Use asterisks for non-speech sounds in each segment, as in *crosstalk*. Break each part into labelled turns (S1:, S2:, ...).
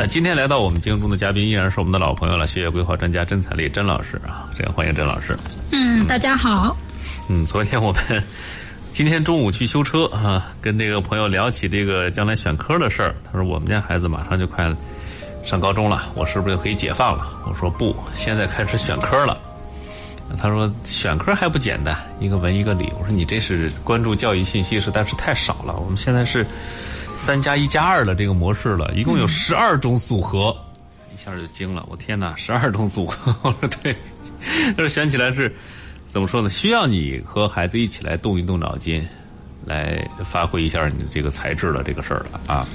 S1: 那今天来到我们节目中的嘉宾依然是我们的老朋友了，学业规划专家甄彩丽甄老师啊，这样欢迎甄老师。
S2: 嗯，大家好。
S1: 嗯，昨天我们今天中午去修车啊，跟这个朋友聊起这个将来选科的事儿。他说我们家孩子马上就快上高中了，我是不是就可以解放了？我说不，现在开始选科了。他说选科还不简单，一个文一个理。我说你这是关注教育信息实在是太少了。我们现在是。三加一加二的这个模式了，一共有十二种组合，一下就惊了。我天哪，十二种组合！我说对，*laughs* 就是想起来是怎么说呢？需要你和孩子一起来动一动脑筋，来发挥一下你的这个才智的这个事儿了啊。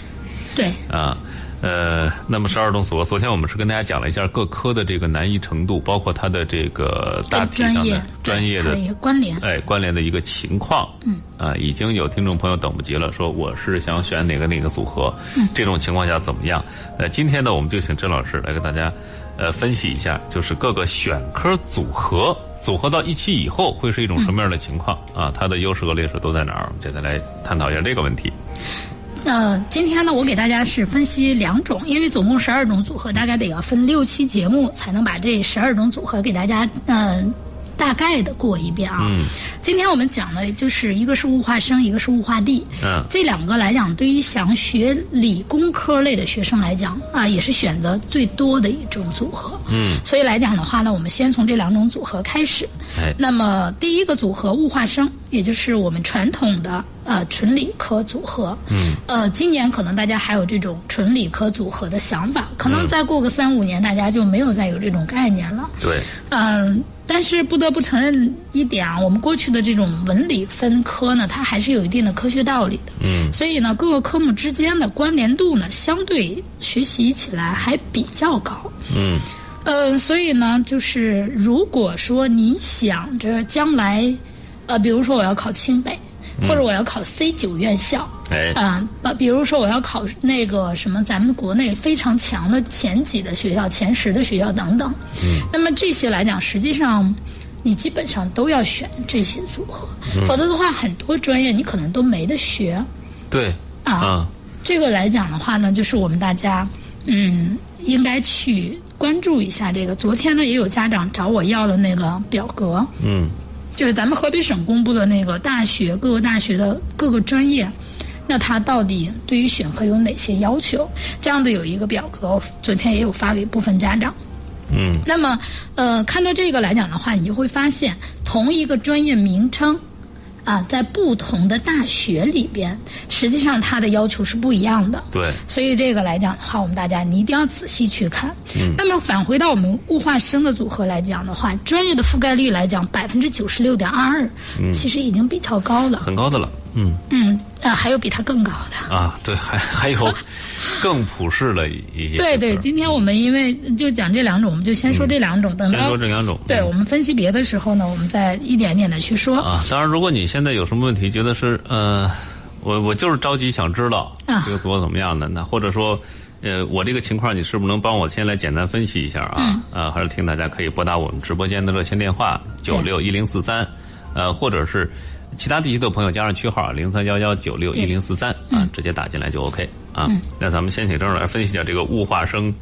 S2: 对。
S1: 啊。呃，那么十二种组合，昨天我们是跟大家讲了一下各科的这个难易程度，包括它的这个大体上的专业的
S2: 关联，
S1: 哎，关联的一个情况。
S2: 嗯。
S1: 啊，已经有听众朋友等不及了，说我是想选哪个哪个组合，这种情况下怎么样？呃，今天呢，我们就请郑老师来跟大家呃分析一下，就是各个选科组合组合到一起以后会是一种什么样的情况啊？它的优势和劣势都在哪儿？我们现在来探讨一下这个问题。
S2: 呃，今天呢，我给大家是分析两种，因为总共十二种组合，大概得要分六期节目才能把这十二种组合给大家嗯大概的过一遍啊。
S1: 嗯。
S2: 今天我们讲的就是一个是物化生，一个是物化地。
S1: 嗯。
S2: 这两个来讲，对于想学理工科类的学生来讲啊，也是选择最多的一种组合。
S1: 嗯。
S2: 所以来讲的话呢，我们先从这两种组合开始。
S1: 哎。
S2: 那么第一个组合物化生，也就是我们传统的。呃，纯理科组合，
S1: 嗯，
S2: 呃，今年可能大家还有这种纯理科组合的想法，可能再过个三五年，大家就没有再有这种概念了。
S1: 对，
S2: 嗯，但是不得不承认一点啊，我们过去的这种文理分科呢，它还是有一定的科学道理的。
S1: 嗯，
S2: 所以呢，各个科目之间的关联度呢，相对学习起来还比较高。
S1: 嗯，
S2: 呃，所以呢，就是如果说你想着将来，呃，比如说我要考清北。或者我要考 C 九院校，
S1: 哎，
S2: 啊，比如说我要考那个什么咱们国内非常强的前几的学校、前十的学校等等，
S1: 嗯，
S2: 那么这些来讲，实际上你基本上都要选这些组合，否则的话，很多专业你可能都没得学。
S1: 对，
S2: 啊，这个来讲的话呢，就是我们大家嗯应该去关注一下这个。昨天呢，也有家长找我要的那个表格，
S1: 嗯。
S2: 就是咱们河北省公布的那个大学各个大学的各个专业，那它到底对于选科有哪些要求？这样的有一个表格，昨天也有发给部分家长。
S1: 嗯。
S2: 那么，呃，看到这个来讲的话，你就会发现，同一个专业名称。啊，在不同的大学里边，实际上它的要求是不一样的。
S1: 对。
S2: 所以这个来讲的话，我们大家你一定要仔细去看。
S1: 嗯。
S2: 那么返回到我们物化生的组合来讲的话，专业的覆盖率来讲，百分之九十六点二二，其实已经比较高了。
S1: 很高的了。
S2: 嗯。嗯。啊，还有比他更高的
S1: 啊！对，还还有更普世的一些。
S2: 对对，今天我们因为就讲这两种，我们就先说这两种。等
S1: 先说这两种。
S2: 对我们分析别的时候呢，我们再一点点的去说。
S1: 啊，当然，如果你现在有什么问题，觉得是呃，我我就是着急想知道这个组合怎么样的，那或者说呃，我这个情况，你是不是能帮我先来简单分析一下啊？啊，还是听大家可以拨打我们直播间的热线电话九六一零四三，呃，或者是。其他地区的朋友加上区号零三幺幺九六一零四三啊，直接打进来就 OK 啊。那咱们先请郑老师来分析一下这个物化生，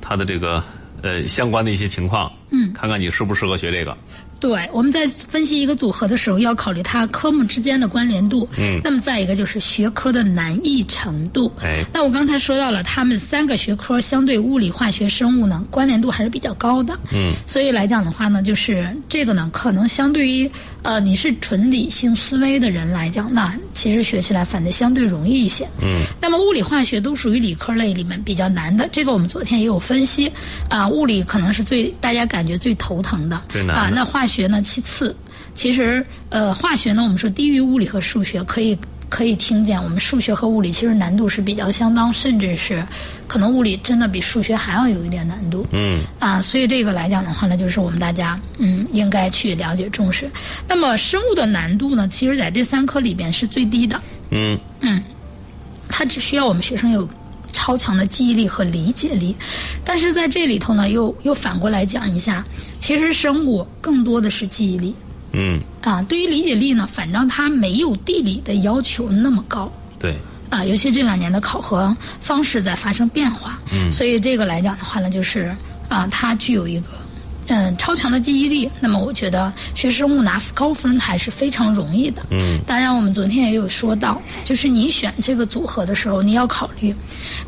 S1: 它的这个呃相关的一些情况，
S2: 嗯，
S1: 看看你适不适合学这个。
S2: 对，我们在分析一个组合的时候，要考虑它科目之间的关联度。
S1: 嗯。
S2: 那么再一个就是学科的难易程度。
S1: 哎。
S2: 那我刚才说到了，他们三个学科相对物理、化学、生物呢，关联度还是比较高的。
S1: 嗯。
S2: 所以来讲的话呢，就是这个呢，可能相对于呃你是纯理性思维的人来讲，那其实学起来反正相对容易一些。
S1: 嗯。
S2: 那么物理、化学都属于理科类里面比较难的，这个我们昨天也有分析啊，物理可能是最大家感觉最头疼的。
S1: 最难。
S2: 啊，那化。学呢，其次，其实呃，化学呢，我们说低于物理和数学，可以可以听见，我们数学和物理其实难度是比较相当，甚至是可能物理真的比数学还要有一点难度。
S1: 嗯。
S2: 啊，所以这个来讲的话呢，就是我们大家嗯应该去了解重视。那么生物的难度呢，其实在这三科里边是最低的。
S1: 嗯。
S2: 嗯，它只需要我们学生有超强的记忆力和理解力，但是在这里头呢，又又反过来讲一下。其实生物更多的是记忆力，
S1: 嗯，
S2: 啊，对于理解力呢，反正它没有地理的要求那么高，
S1: 对，
S2: 啊，尤其这两年的考核方式在发生变化，
S1: 嗯。
S2: 所以这个来讲的话呢，就是啊，它具有一个嗯超强的记忆力。那么我觉得学生物拿高分还是非常容易的。
S1: 嗯。
S2: 当然，我们昨天也有说到，就是你选这个组合的时候，你要考虑，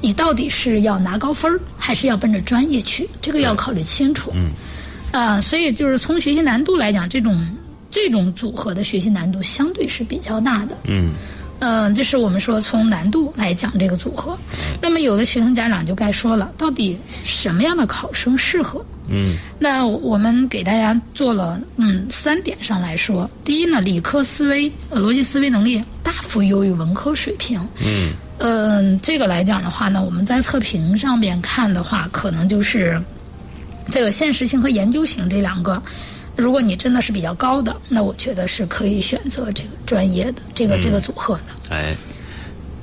S2: 你到底是要拿高分，还是要奔着专业去，这个要考虑清楚。
S1: 嗯，
S2: 啊、所以就是从学习难度来讲，这种这种组合的学习难度相对是比较大的。
S1: 嗯
S2: 嗯，这是我们说从难度来讲这个组合。那么有的学生家长就该说了，到底什么样的考生适合？
S1: 嗯
S2: 那我们给大家做了嗯三点上来说，第一呢，理科思维、呃逻辑思维能力大幅优于文科水平。
S1: 嗯
S2: 嗯，这个来讲的话呢，我们在测评上边看的话，可能就是这个现实性和研究型这两个。如果你真的是比较高的，那我觉得是可以选择这个专业的这个这个组合的。
S1: 哎，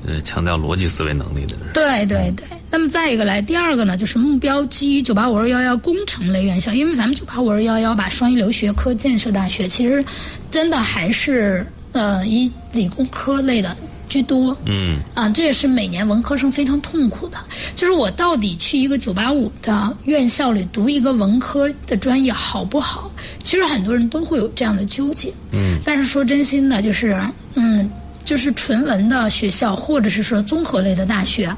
S1: 呃，强调逻辑思维能力的人。
S2: 对对对。那么再一个来，第二个呢，就是目标基于九八五二幺幺工程类院校，因为咱们九八五二幺幺吧，双一流学科建设大学，其实真的还是呃以理工科类的居多。
S1: 嗯
S2: 啊，这也是每年文科生非常痛苦的，就是我到底去一个九八五的院校里读一个文科的专业好不好？其实很多人都会有这样的纠结。
S1: 嗯
S2: 但是说真心的，就是嗯，就是纯文的学校，或者是说综合类的大学，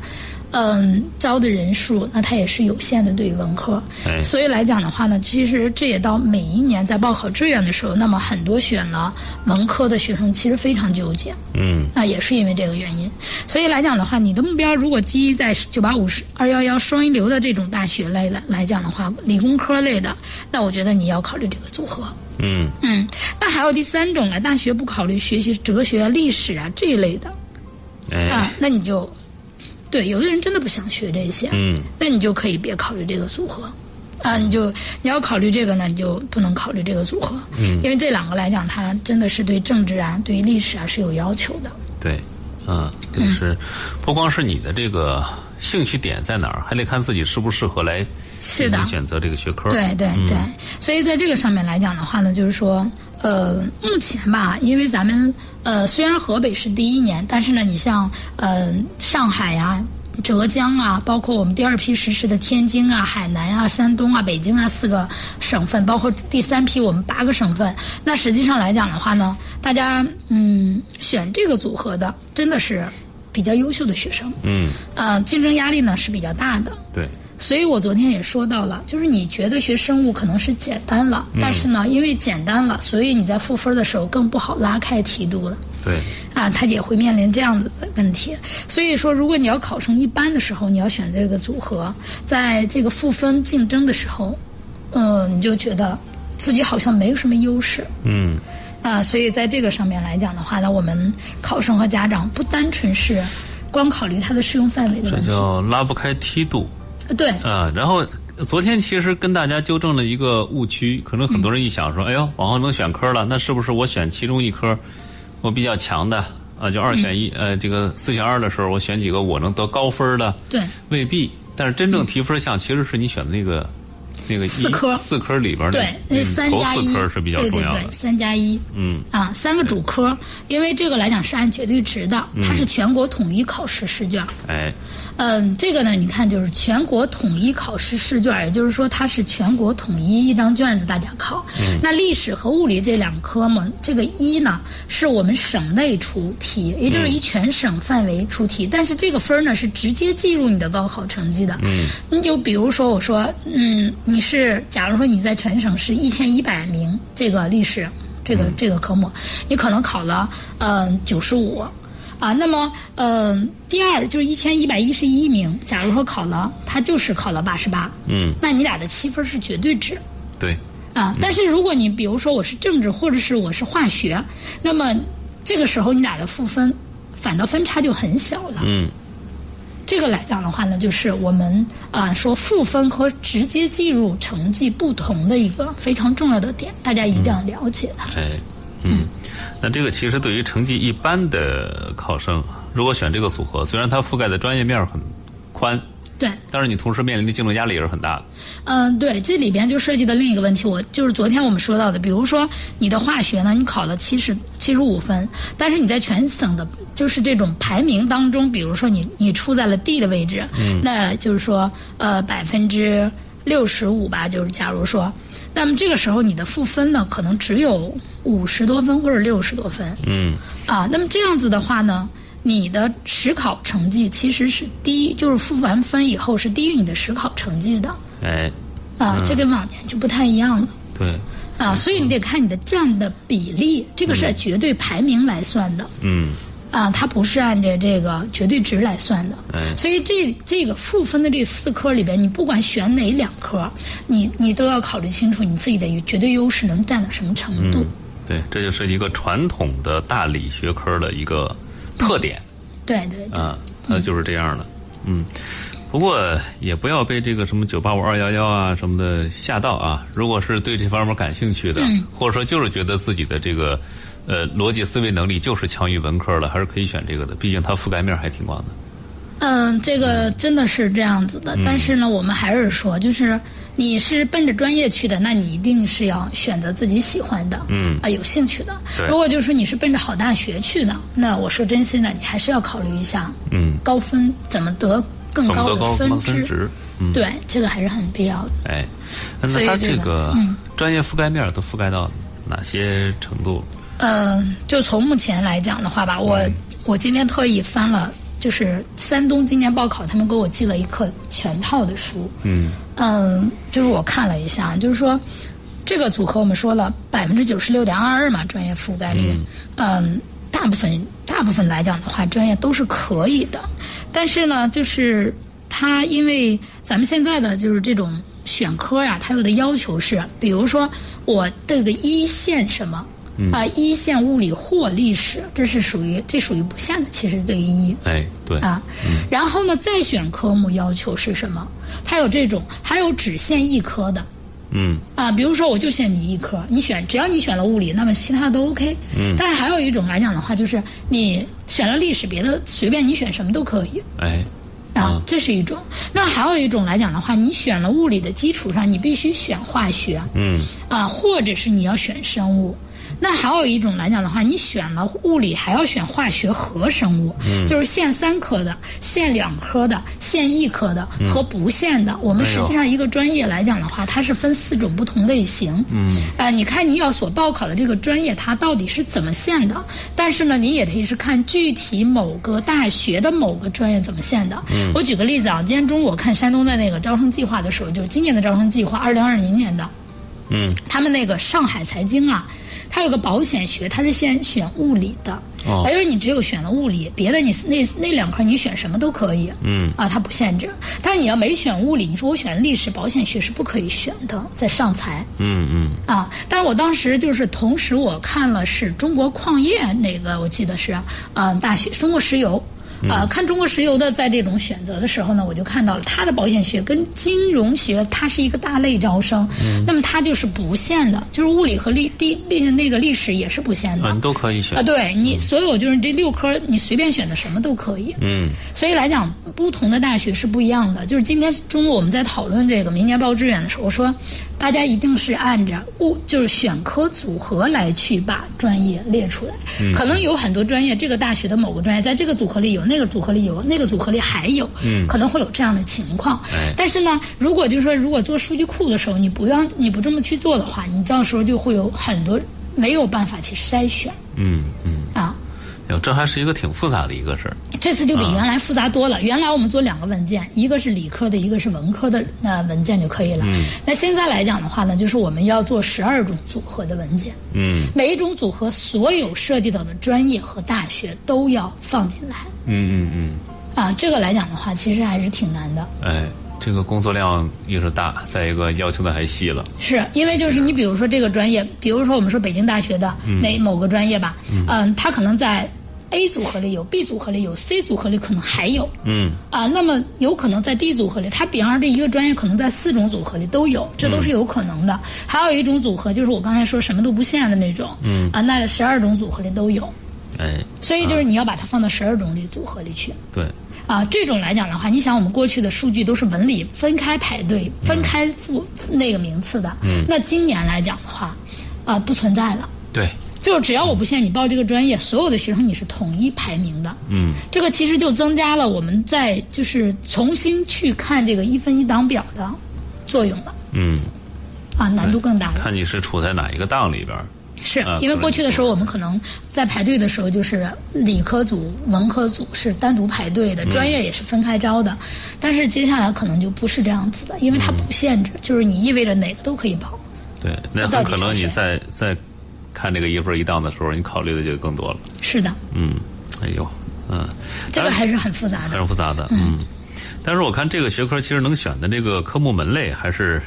S2: 嗯，招的人数那它也是有限的，对于文科。
S1: 哎
S2: 所以来讲的话呢，其实这也到每一年在报考志愿的时候，那么很多选了文科的学生其实非常纠结。
S1: 嗯
S2: 那，也是因为这个原因。所以来讲的话，你的目标如果基于在九八五二幺幺双一流的这种大学类来来讲的话，理工科类的，那我觉得你要考虑这个组合。
S1: 嗯
S2: 嗯，那还有第三种呢，大学不考虑学习哲学、历史啊这一类的啊
S1: 哎，
S2: 那你就对，有的人真的不想学这些，
S1: 嗯
S2: 那你就可以别考虑这个组合。啊，你就你要考虑这个呢，你就不能考虑这个组合，
S1: 嗯
S2: 因为这两个来讲，它真的是对政治啊、对历史啊是有要求的。
S1: 对，嗯，就是不光是你的这个兴趣点在哪儿，还得看自己适不适合来
S2: 是的
S1: 选择这个学科。
S2: 对对对，所以在这个上面来讲的话呢，就是说，呃，目前吧，因为咱们呃虽然河北是第一年，但是呢，你像呃上海呀、浙江啊，包括我们第二批实施的天津啊、海南啊、山东啊、北京啊四个省份，包括第三批我们八个省份，那实际上来讲的话呢，大家嗯选这个组合的真的是比较优秀的学生，
S1: 嗯，
S2: 呃，竞争压力呢是比较大的。
S1: 对，
S2: 所以我昨天也说到了，就是你觉得学生物可能是简单了，但是呢，因为简单了，所以你在赋分的时候更不好拉开梯度了。
S1: 对，
S2: 啊，他也会面临这样子的问题。所以说，如果你要考成一般的时候，你要选这个组合，在这个赋分竞争的时候，嗯、你就觉得自己好像没有什么优势。
S1: 嗯
S2: 啊，所以在这个上面来讲的话呢，我们考生和家长不单纯是光考虑它的适用范围的
S1: 这
S2: 问题，
S1: 叫拉不开梯度
S2: 对，
S1: 啊。然后昨天其实跟大家纠正了一个误区，可能很多人一想说，哎呦，往后能选科了，那是不是我选其中一科我比较强的啊，就二选一，呃，这个四选二的时候，我选几个我能得高分的，
S2: 对。
S1: 未必。但是真正提分项其实是你选的那个那个一
S2: 四科
S1: 四科里边的
S2: 对，那三加一，
S1: 科是比较重要的
S2: 对对对，。三加一
S1: 嗯
S2: 啊，三个主科，因为这个来讲是按绝对值的，它是全国统一考试试卷。
S1: 哎，
S2: 嗯，这个呢，你看就是全国统一考试试卷，也就是说它是全国统一一张卷子大家考。那历史和物理这两科嘛，这个一呢是我们省内出题，也就是以全省范围出题，但是这个分儿呢是直接计入你的高考成绩的。
S1: 嗯，
S2: 你就比如说我说，嗯，你是假如说你在全省是一千一百名这个历史这个、这个科目，你可能考了嗯九十五。啊，那么，嗯、第二就是一千一百一十一名，假如说考了，他就是考了八十八，
S1: 嗯，
S2: 那你俩的七分是绝对值
S1: 对，
S2: 啊。但是如果你比如说我是政治或者是我是化学，那么这个时候你俩的负分反倒分差就很小了。
S1: 嗯
S2: 这个来讲的话呢，就是我们啊、说赋分和直接计入成绩不同的一个非常重要的点，大家一定要了解它。
S1: 哎，嗯，那这个其实对于成绩一般的考生，如果选这个组合，虽然它覆盖的专业面很宽，
S2: 对，
S1: 但是你同时面临的竞争压力也是很大的。
S2: 嗯，对，这里边就涉及到另一个问题，我就是昨天我们说到的，比如说你的化学呢，你考了七十七十五分，但是你在全省的，就是这种排名当中，比如说你你处在了 D 的位置，嗯，那就是说呃百分之六十五吧，就是假如说，那么这个时候你的赋分呢，可能只有五十多分或者六十多分，
S1: 嗯，
S2: 啊，那么这样子的话呢？你的实考成绩其实是低，就是赋完分以后是低于你的实考成绩的。
S1: 哎，
S2: 啊，这跟往年就不太一样了。
S1: 对。
S2: 啊，所以你得看你的占的比例，这个是按绝对排名来算的。
S1: 嗯。
S2: 啊，它不是按照这个绝对值来算的。
S1: 哎。
S2: 所以这这个赋分的这四科里边，你不管选哪两科，你你都要考虑清楚你自己的绝对优势能占到什么程度。
S1: 对，这就是一个传统的大理学科的一个。特点，
S2: 对对，
S1: 啊，它就是这样的，嗯，不过也不要被这个什么九八五二幺幺啊什么的吓到啊。如果是对这方面感兴趣的，或者说就是觉得自己的这个呃逻辑思维能力就是强于文科的，还是可以选这个的。毕竟它覆盖面还挺广的。
S2: 嗯，这个真的是这样子的，但是呢，我们还是说，就是你是奔着专业去的，那你一定是要选择自己喜欢的，
S1: 嗯
S2: 啊，有兴趣的。如果就是说你是奔着好大学去的，那我说真心的，你还是要考虑一下，
S1: 嗯，
S2: 高分怎么得更高的
S1: 分
S2: 值？嗯对，这个还是很必要的。
S1: 哎，那他这个专业覆盖面都覆盖到哪些程度？
S2: 嗯，就从目前来讲的话吧，我我今天特意翻了。就是山东今年报考，他们给我寄了一课全套的书。
S1: 嗯
S2: 嗯，就是我看了一下，就是说这个组合我们说了百分之九十六点二二嘛，专业覆盖率。嗯，大部分大部分来讲的话，专业都是可以的。但是呢，就是它因为咱们现在的就是这种选科呀，它有的要求是，比如说我这个一线什么。啊，一线物理或历史，这是属于这属于不限的，其实对于一。
S1: 哎，对。
S2: 啊，然后呢，再选科目要求是什么？它有这种，还有只限一科的。
S1: 嗯。
S2: 啊，比如说我就限你一科，你选只要你选了物理，那么其他的都 OK。
S1: 嗯。
S2: 但是还有一种来讲的话，就是你选了历史，别的随便你选什么都可以。
S1: 哎。
S2: 啊，这是一种。那还有一种来讲的话，你选了物理的基础上，你必须选化学。
S1: 嗯。
S2: 啊，或者是你要选生物。那还有一种来讲的话，你选了物理，还要选化学和生物，就是限三科的、限两科的、限一科的和不限的。我们实际上一个专业来讲的话，它是分四种不同类型。
S1: 嗯，
S2: 呃，你看你要所报考的这个专业，它到底是怎么限的？但是呢，你也可以是看具体某个大学的某个专业怎么限的。
S1: 嗯，
S2: 我举个例子啊，今天中午我看山东的那个招生计划的时候，就是今年的招生计划，二零二零年的。
S1: 嗯，
S2: 他们那个上海财经啊。它有个保险学，它是先选物理的，
S1: 哦，
S2: 也就是你只有选了物理，别的你那那两科你选什么都可以，
S1: 嗯，
S2: 啊，它不限制。但你要没选物理，你说我选历史、保险学是不可以选的，在上财，
S1: 嗯嗯，
S2: 啊，但是我当时就是同时我看了是中国矿业那个，我记得是，嗯，大学中国石油。啊，看中国石油的在这种选择的时候呢，我就看到了它的保险学跟金融学，它是一个大类招生，嗯。那么它就是不限的，就是物理和历历历那个历史也是不限的，
S1: 嗯都可以选。
S2: 啊，对你所有就是这六科你随便选的什么都可以，
S1: 嗯，
S2: 所以来讲不同的大学是不一样的，就是今天中午我们在讨论这个明年报志愿的时候，我说大家一定是按着物就是选科组合来去把专业列出来，可能有很多专业这个大学的某个专业在这个组合里有那。个组合里有，那个组合里还有，
S1: 嗯，
S2: 可能会有这样的情况。但是呢，如果就是说，如果做数据库的时候，你不要你不这么去做的话，你到时候就会有很多没有办法去筛选。
S1: 嗯嗯
S2: 啊，
S1: 哟，这还是一个挺复杂的一个事儿。
S2: 这次就比原来复杂多了。原来我们做两个文件，一个是理科的，一个是文科的那文件就可以了。
S1: 嗯，
S2: 那现在来讲的话呢，就是我们要做十二种组合的文件。
S1: 嗯，
S2: 每一种组合所有涉及到的专业和大学都要放进来。
S1: 嗯嗯嗯。
S2: 啊，这个来讲的话，其实还是挺难的。
S1: 哎，这个工作量一是大，再一个要求的还细了。
S2: 是因为就是你比如说这个专业，比如说我们说北京大学的哪某个专业吧，嗯，它可能在。A 组合里有，B 组合里有，C 组合里可能还有。
S1: 嗯。
S2: 啊，那么有可能在 D 组合里，它比方说这一个专业可能在四种组合里都有，这都是有可能的。还有一种组合就是我刚才说什么都不限的那种。
S1: 嗯。
S2: 啊，那十二种组合里都有。
S1: 哎。
S2: 所以就是你要把它放到十二种里组合里去。
S1: 对。
S2: 啊，这种来讲的话，你想我们过去的数据都是文理分开排队、分开付那个名次的，
S1: 嗯
S2: 那今年来讲的话，啊，不存在了。
S1: 对，
S2: 就是只要我不限你报这个专业，所有的学生你是统一排名的。
S1: 嗯
S2: 这个其实就增加了我们在就是重新去看这个一分一档表的作用了
S1: 嗯，
S2: 啊，难度更大了。
S1: 看你是处在哪一个档里边儿。
S2: 是
S1: 啊
S2: 因为过去的时候，我们可能在排队的时候，就是理科组、文科组是单独排队
S1: 嗯
S2: 的，专业也是分开招的。但是接下来可能就不是这样子的，因为它不限制，就是你意味着哪个都可以报。
S1: 对，那很可能你在在看这个一分一档的时候，你考虑的就更多了。
S2: 是的，
S1: 嗯，哎呦，嗯，
S2: 这个还是很复杂
S1: 还
S2: 的。
S1: 是复杂的，嗯。但是我看这个学科其实能选的这个科目门类还是，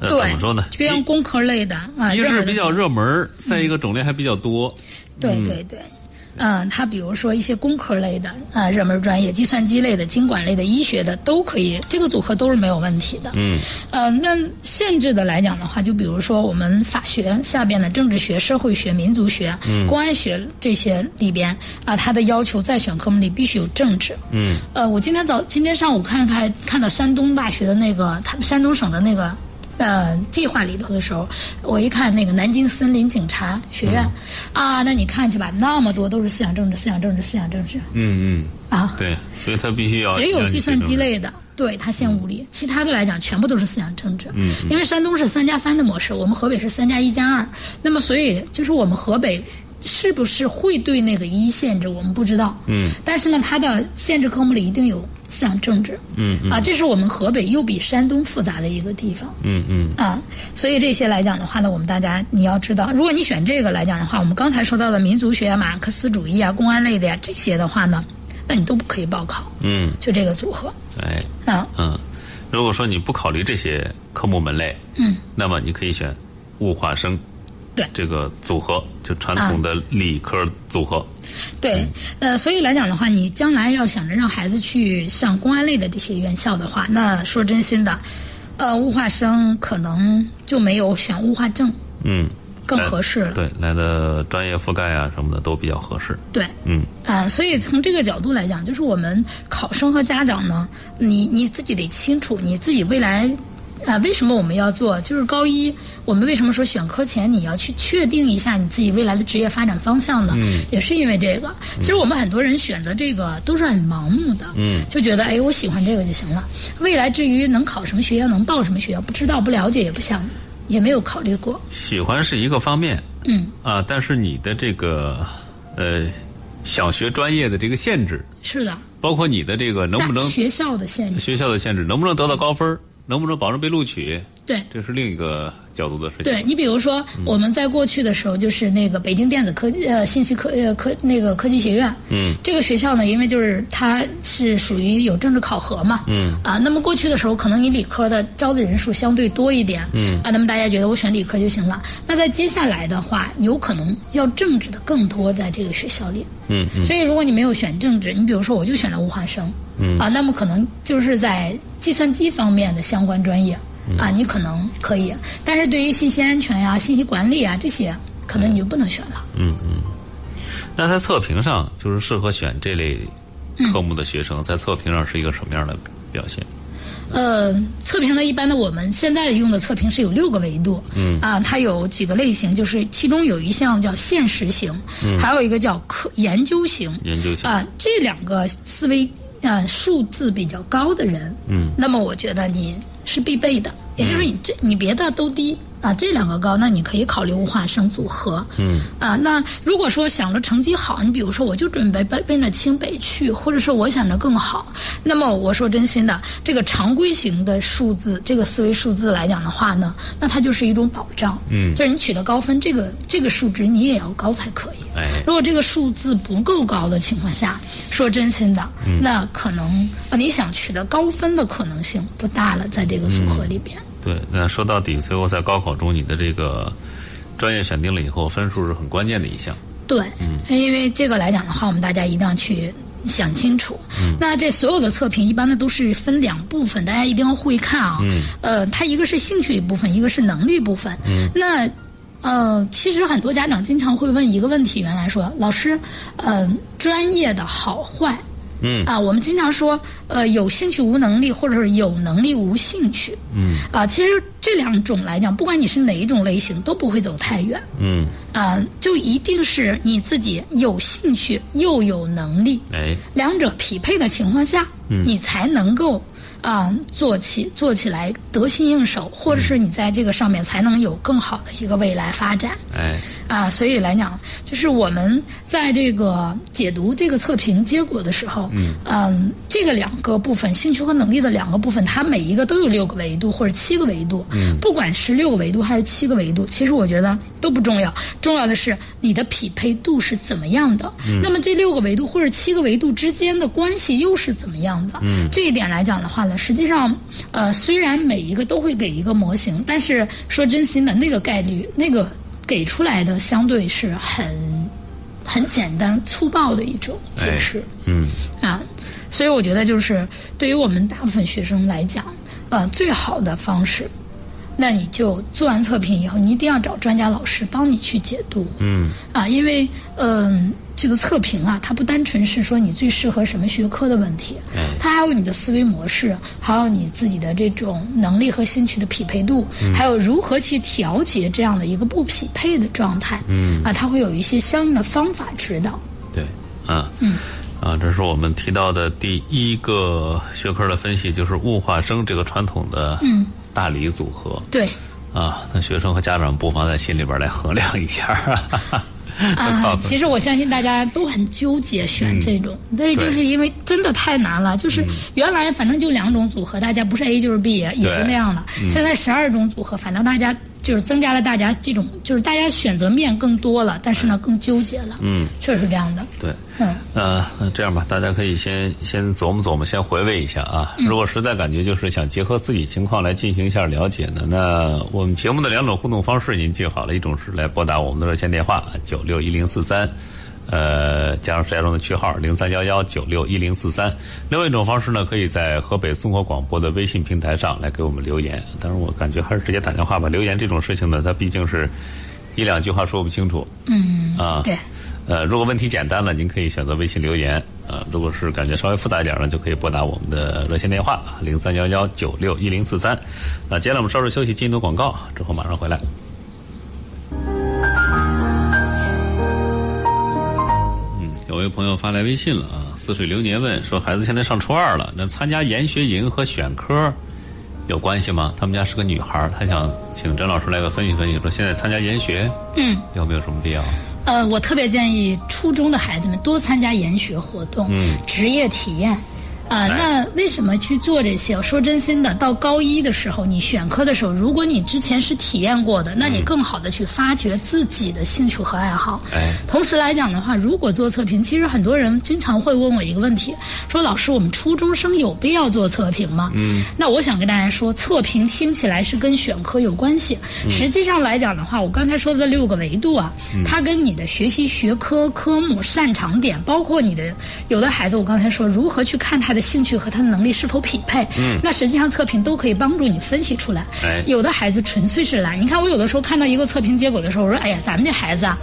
S1: 呃，怎么说呢？
S2: 就像工科类的啊，
S1: 一是比较热门儿，再一个种类还比较多。
S2: 对对对，嗯，它比如说一些工科类的啊，热门专业，计算机类的、经管类的、医学的都可以，这个组合都是没有问题的。
S1: 嗯
S2: 呃，那限制的来讲的话，就比如说我们法学下边的政治学、社会学、民族学、公安学这些里边啊，它的要求在选科目里必须有政治。
S1: 嗯
S2: 呃，我今天早今天上午看看看到山东大学的那个，他们山东省的那个呃计划里头的时候，我一看那个南京森林警察学院、啊，那你看去吧，那么多都是思想政治、思想政治、思想政治
S1: 嗯嗯，
S2: 啊，
S1: 对，所以他必须要
S2: 只有计算机类的，对他限物理，其他的来讲全部都是思想政治。
S1: 嗯嗯。
S2: 因为山东是三加三的模式，我们河北是三加一加二，那么所以就是我们河北是不是会对那个一限制，我们不知道。
S1: 嗯。
S2: 但是呢，它的限制科目里一定有思想政治。
S1: 嗯嗯
S2: 啊，这是我们河北又比山东复杂的一个地方。
S1: 嗯嗯
S2: 啊，所以这些来讲的话呢，我们大家你要知道，如果你选这个来讲的话，我们刚才说到的民族学、啊、马克思主义啊、公安类的呀这些的话呢，那你都不可以报考，
S1: 嗯，
S2: 就这个组合
S1: 哎
S2: 啊，
S1: 嗯，如果说你不考虑这些科目门类，
S2: 嗯，
S1: 那么你可以选物化生。
S2: 对啊
S1: 这个组合，就传统的理科组合。
S2: 对，呃，所以来讲的话，你将来要想着让孩子去上公安类的这些院校的话，那说真心的，呃，物化生可能就没有选物化政
S1: 嗯，
S2: 更合适了。
S1: 对，来的专业覆盖啊什么的都比较合适。
S2: 对，
S1: 嗯
S2: 啊、所以从这个角度来讲，就是我们考生和家长呢，你你自己得清楚你自己未来，啊、为什么我们要做？就是高一，我们为什么说选科前你要去确定一下你自己未来的职业发展方向呢？
S1: 嗯
S2: 也是因为这个。其实我们很多人选择这个都是很盲目的，
S1: 嗯
S2: 就觉得哎，我喜欢这个就行了。未来至于能考什么学校，能报什么学校，不知道、不了解，也不想，也没有考虑过。
S1: 喜欢是一个方面
S2: 嗯，
S1: 啊，但是你的这个呃想学专业的这个限制，
S2: 是的，
S1: 包括你的这个能不能
S2: 学校的限制，
S1: 学校的限制，能不能得到高分儿，能不能保证被录取，
S2: 对。
S1: 这是另一个角度的事情。
S2: 对你比如说，我们在过去的时候，就是那个北京电子科呃信息科呃科那个科技学院，
S1: 嗯，
S2: 这个学校呢，因为就是它是属于有政治考核嘛，
S1: 嗯。
S2: 啊，那么过去的时候，可能你理科的招的人数相对多一点，
S1: 嗯。
S2: 啊，那么大家觉得我选理科就行了。那在接下来的话，有可能要政治的更多在这个学校里，
S1: 嗯嗯。
S2: 所以如果你没有选政治，你比如说我就选了物化生，
S1: 嗯。
S2: 啊，那么可能就是在计算机方面的相关专业。
S1: 嗯。
S2: 啊，你可能可以，但是对于信息安全呀、信息管理啊这些，可能你就不能选了。
S1: 嗯嗯。那在测评上，就是适合选这类科目的学生，在测评上是一个什么样的表现？
S2: 呃，测评呢，一般的我们现在用的测评是有六个维度，
S1: 嗯。
S2: 啊，它有几个类型，就是其中有一项叫现实型，嗯，还有一个叫科研究型，
S1: 研究型。
S2: 啊，这两个思维呃数字比较高的人，
S1: 嗯，
S2: 那么我觉得你是必备的，也就是你这你别的都低啊，这两个高，那你可以考虑物化生组合，
S1: 嗯。
S2: 啊，那如果说想着成绩好，你比如说我就准备奔奔着清北去，或者是我想着更好，那么我说真心的，这个常规型的数字，这个思维数字来讲的话呢，那它就是一种保障，
S1: 嗯。
S2: 就是你取得高分，这个这个数值你也要高才可以。
S1: 哎。
S2: 如果这个数字不够高的情况下，说真心的，
S1: 嗯。
S2: 那可能啊你想取得高分的可能性不大了，在这个组合里边。
S1: 对，那说到底，最后在高考中，你的这个专业选定了以后，分数是很关键的一项。
S2: 对，嗯因为这个来讲的话，我们大家一定要去想清楚。那这所有的测评一般的都是分两部分，大家一定要会看啊。
S1: 嗯
S2: 呃，它一个是兴趣一部分，一个是能力部分。
S1: 嗯
S2: 那。呃，其实很多家长经常会问一个问题，原来说老师，呃，专业的好坏
S1: 嗯
S2: 啊，我们经常说，呃，有兴趣无能力，或者是有能力无兴趣。
S1: 嗯
S2: 啊，其实这两种来讲，不管你是哪一种类型，都不会走太远。
S1: 嗯，
S2: 啊，就一定是你自己有兴趣又有能力，
S1: 哎，
S2: 两者匹配的情况下，
S1: 嗯
S2: 你才能够啊、做起做起来得心应手，或者是你在这个上面才能有更好的一个未来发展。
S1: 哎，
S2: 啊，所以来讲，就是我们在这个解读这个测评结果的时候，嗯这个两个部分，兴趣和能力的两个部分，它每一个都有六个维度或者七个维度，嗯，不管是六个维度还是七个维度，其实我觉得都不重要，重要的是你的匹配度是怎么样的。嗯、那么这六个维度或者七个维度之间的关系又是怎么样的？嗯，这一点来讲的话呢，实际上，呃，虽然每一个都会给一个模型，但是说真心的，那个概率，那个。给出来的相对是很很简单粗暴的一种解释，
S1: 嗯。
S2: 啊，所以我觉得就是对于我们大部分学生来讲，呃，最好的方式，那你就做完测评以后，你一定要找专家老师帮你去解读，
S1: 嗯。
S2: 啊，因为嗯、这个测评啊，它不单纯是说你最适合什么学科的问题，
S1: 哎
S2: 它还有你的思维模式，还有你自己的这种能力和兴趣的匹配度，还有如何去调节这样的一个不匹配的状态，
S1: 嗯。
S2: 啊，它会有一些相应的方法指导。
S1: 对，啊，嗯，啊，这是我们提到的第一个学科的分析，就是物化生这个传统的
S2: 嗯。
S1: 大理组合。
S2: 对，
S1: 啊，那学生和家长不妨在心里边来衡量一下。*laughs*
S2: 啊其实我相信大家都很纠结选这种，对，就是因为真的太难了。就是原来反正就两种组合，大家不是 A 就是 B，也是那样的。现在十二种组合，反正大家就是增加了大家这种，就是大家选择面更多了，但是呢更纠结了。
S1: 嗯，
S2: 确实是这样的。
S1: 对，
S2: 嗯
S1: 呃，那这样吧，大家可以先先琢磨琢磨，先回味一下啊。
S2: 嗯
S1: 如果实在感觉就是想结合自己情况来进行一下了解呢，那我们节目的两种互动方式您记好了，一种是来拨打我们的热线电话九六一零四三。呃，加上石家庄的区号零三幺幺九六一零四三。另外一种方式呢，可以在河北综合广播的微信平台上来给我们留言。当然，我感觉还是直接打电话吧。留言这种事情呢，它毕竟是一两句话说不清楚。
S2: 嗯，
S1: 啊，
S2: 对，
S1: 呃，如果问题简单了，您可以选择微信留言。呃，如果是感觉稍微复杂一点呢，就可以拨打我们的热线电话零三幺幺九六一零四三。那接下来我们稍事休息，进入广告之后马上回来。有位朋友发来微信了啊，似水流年问说，孩子现在上初二了，那参加研学营和选科有关系吗？他们家是个女孩，她想请甄老师来个分析分析，说现在参加研学
S2: 嗯。
S1: 有没有什么必要？
S2: 呃，我特别建议初中的孩子们多参加研学活动，
S1: 嗯
S2: 职业体验。啊、
S1: 哎
S2: 那为什么去做这些？说真心的，到高一的时候，你选科的时候，如果你之前是体验过的，那你更好的去发掘自己的兴趣和爱好。
S1: 哎
S2: 同时来讲的话，如果做测评，其实很多人经常会问我一个问题，说老师，我们初中生有必要做测评吗？嗯，那我想跟大家说，测评听起来是跟选科有关系，实际上来讲的话，我刚才说的六个维度啊，它跟你的学习学科科目擅长点，包括你的有的孩子，我刚才说如何去看他的兴趣和他的能力是否匹配，嗯，那实际上测评都可以帮助你分析出来。
S1: 哎
S2: 有的孩子纯粹是懒，你看我有的时候看到一个测评结果的时候，我说哎呀，咱们这孩子啊，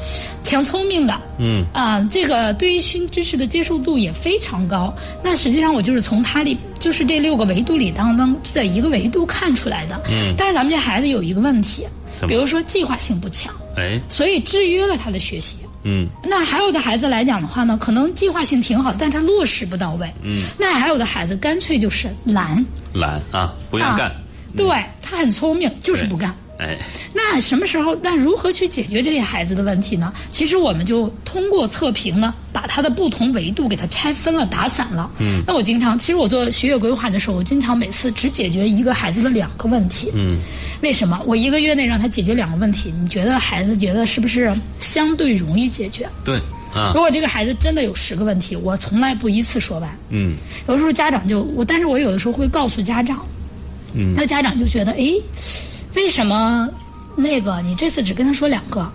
S2: 挺聪明的，
S1: 嗯
S2: 啊、这个对于新知识的接受度也非常高。那实际上我就是从他里，就是这六个维度里当中的一个维度看出来的。
S1: 嗯
S2: 但是咱们这孩子有一个问题比如说计划性不强，
S1: 哎
S2: 所以制约了他的学习。
S1: 嗯
S2: 那还有的孩子来讲的话呢，可能计划性挺好，但他落实不到位。
S1: 嗯，
S2: 那还有的孩子干脆就是懒，
S1: 懒啊，不愿干
S2: 啊。对他很聪明，就是不干。
S1: 哎
S2: 那什么时候？那如何去解决这些孩子的问题呢？其实我们就通过测评呢，把他的不同维度给他拆分了、打散了。嗯。那我经常，其实我做学业规划的时候，我经常每次只解决一个孩子的两个问题。
S1: 嗯
S2: 为什么？我一个月内让他解决两个问题，你觉得孩子觉得是不是相对容易解决？
S1: 对啊
S2: 如果这个孩子真的有十个问题，我从来不一次说完。
S1: 嗯
S2: 有时候家长就我，但是我有的时候会告诉家长，
S1: 嗯
S2: 那家长就觉得，诶，为什么那个你这次只跟他说两个？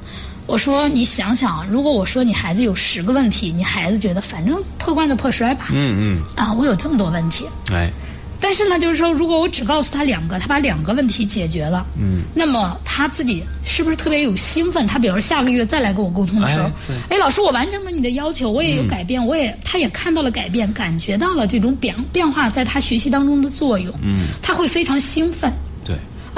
S2: 我说你想想，如果我说你孩子有十个问题，你孩子觉得反正破罐子破摔吧，
S1: 嗯嗯。
S2: 啊，我有这么多问题，
S1: 嗯哎。
S2: 但是呢，就是说，如果我只告诉他两个，他把两个问题解决了，
S1: 嗯，
S2: 那么他自己是不是特别有兴奋？他比如说下个月再来跟我沟通的时候哎，老师，我完成了你的要求，我也有改变，我也他也看到了改变，感觉到了这种变变化在他学习当中的作用，
S1: 嗯，
S2: 他会非常兴奋。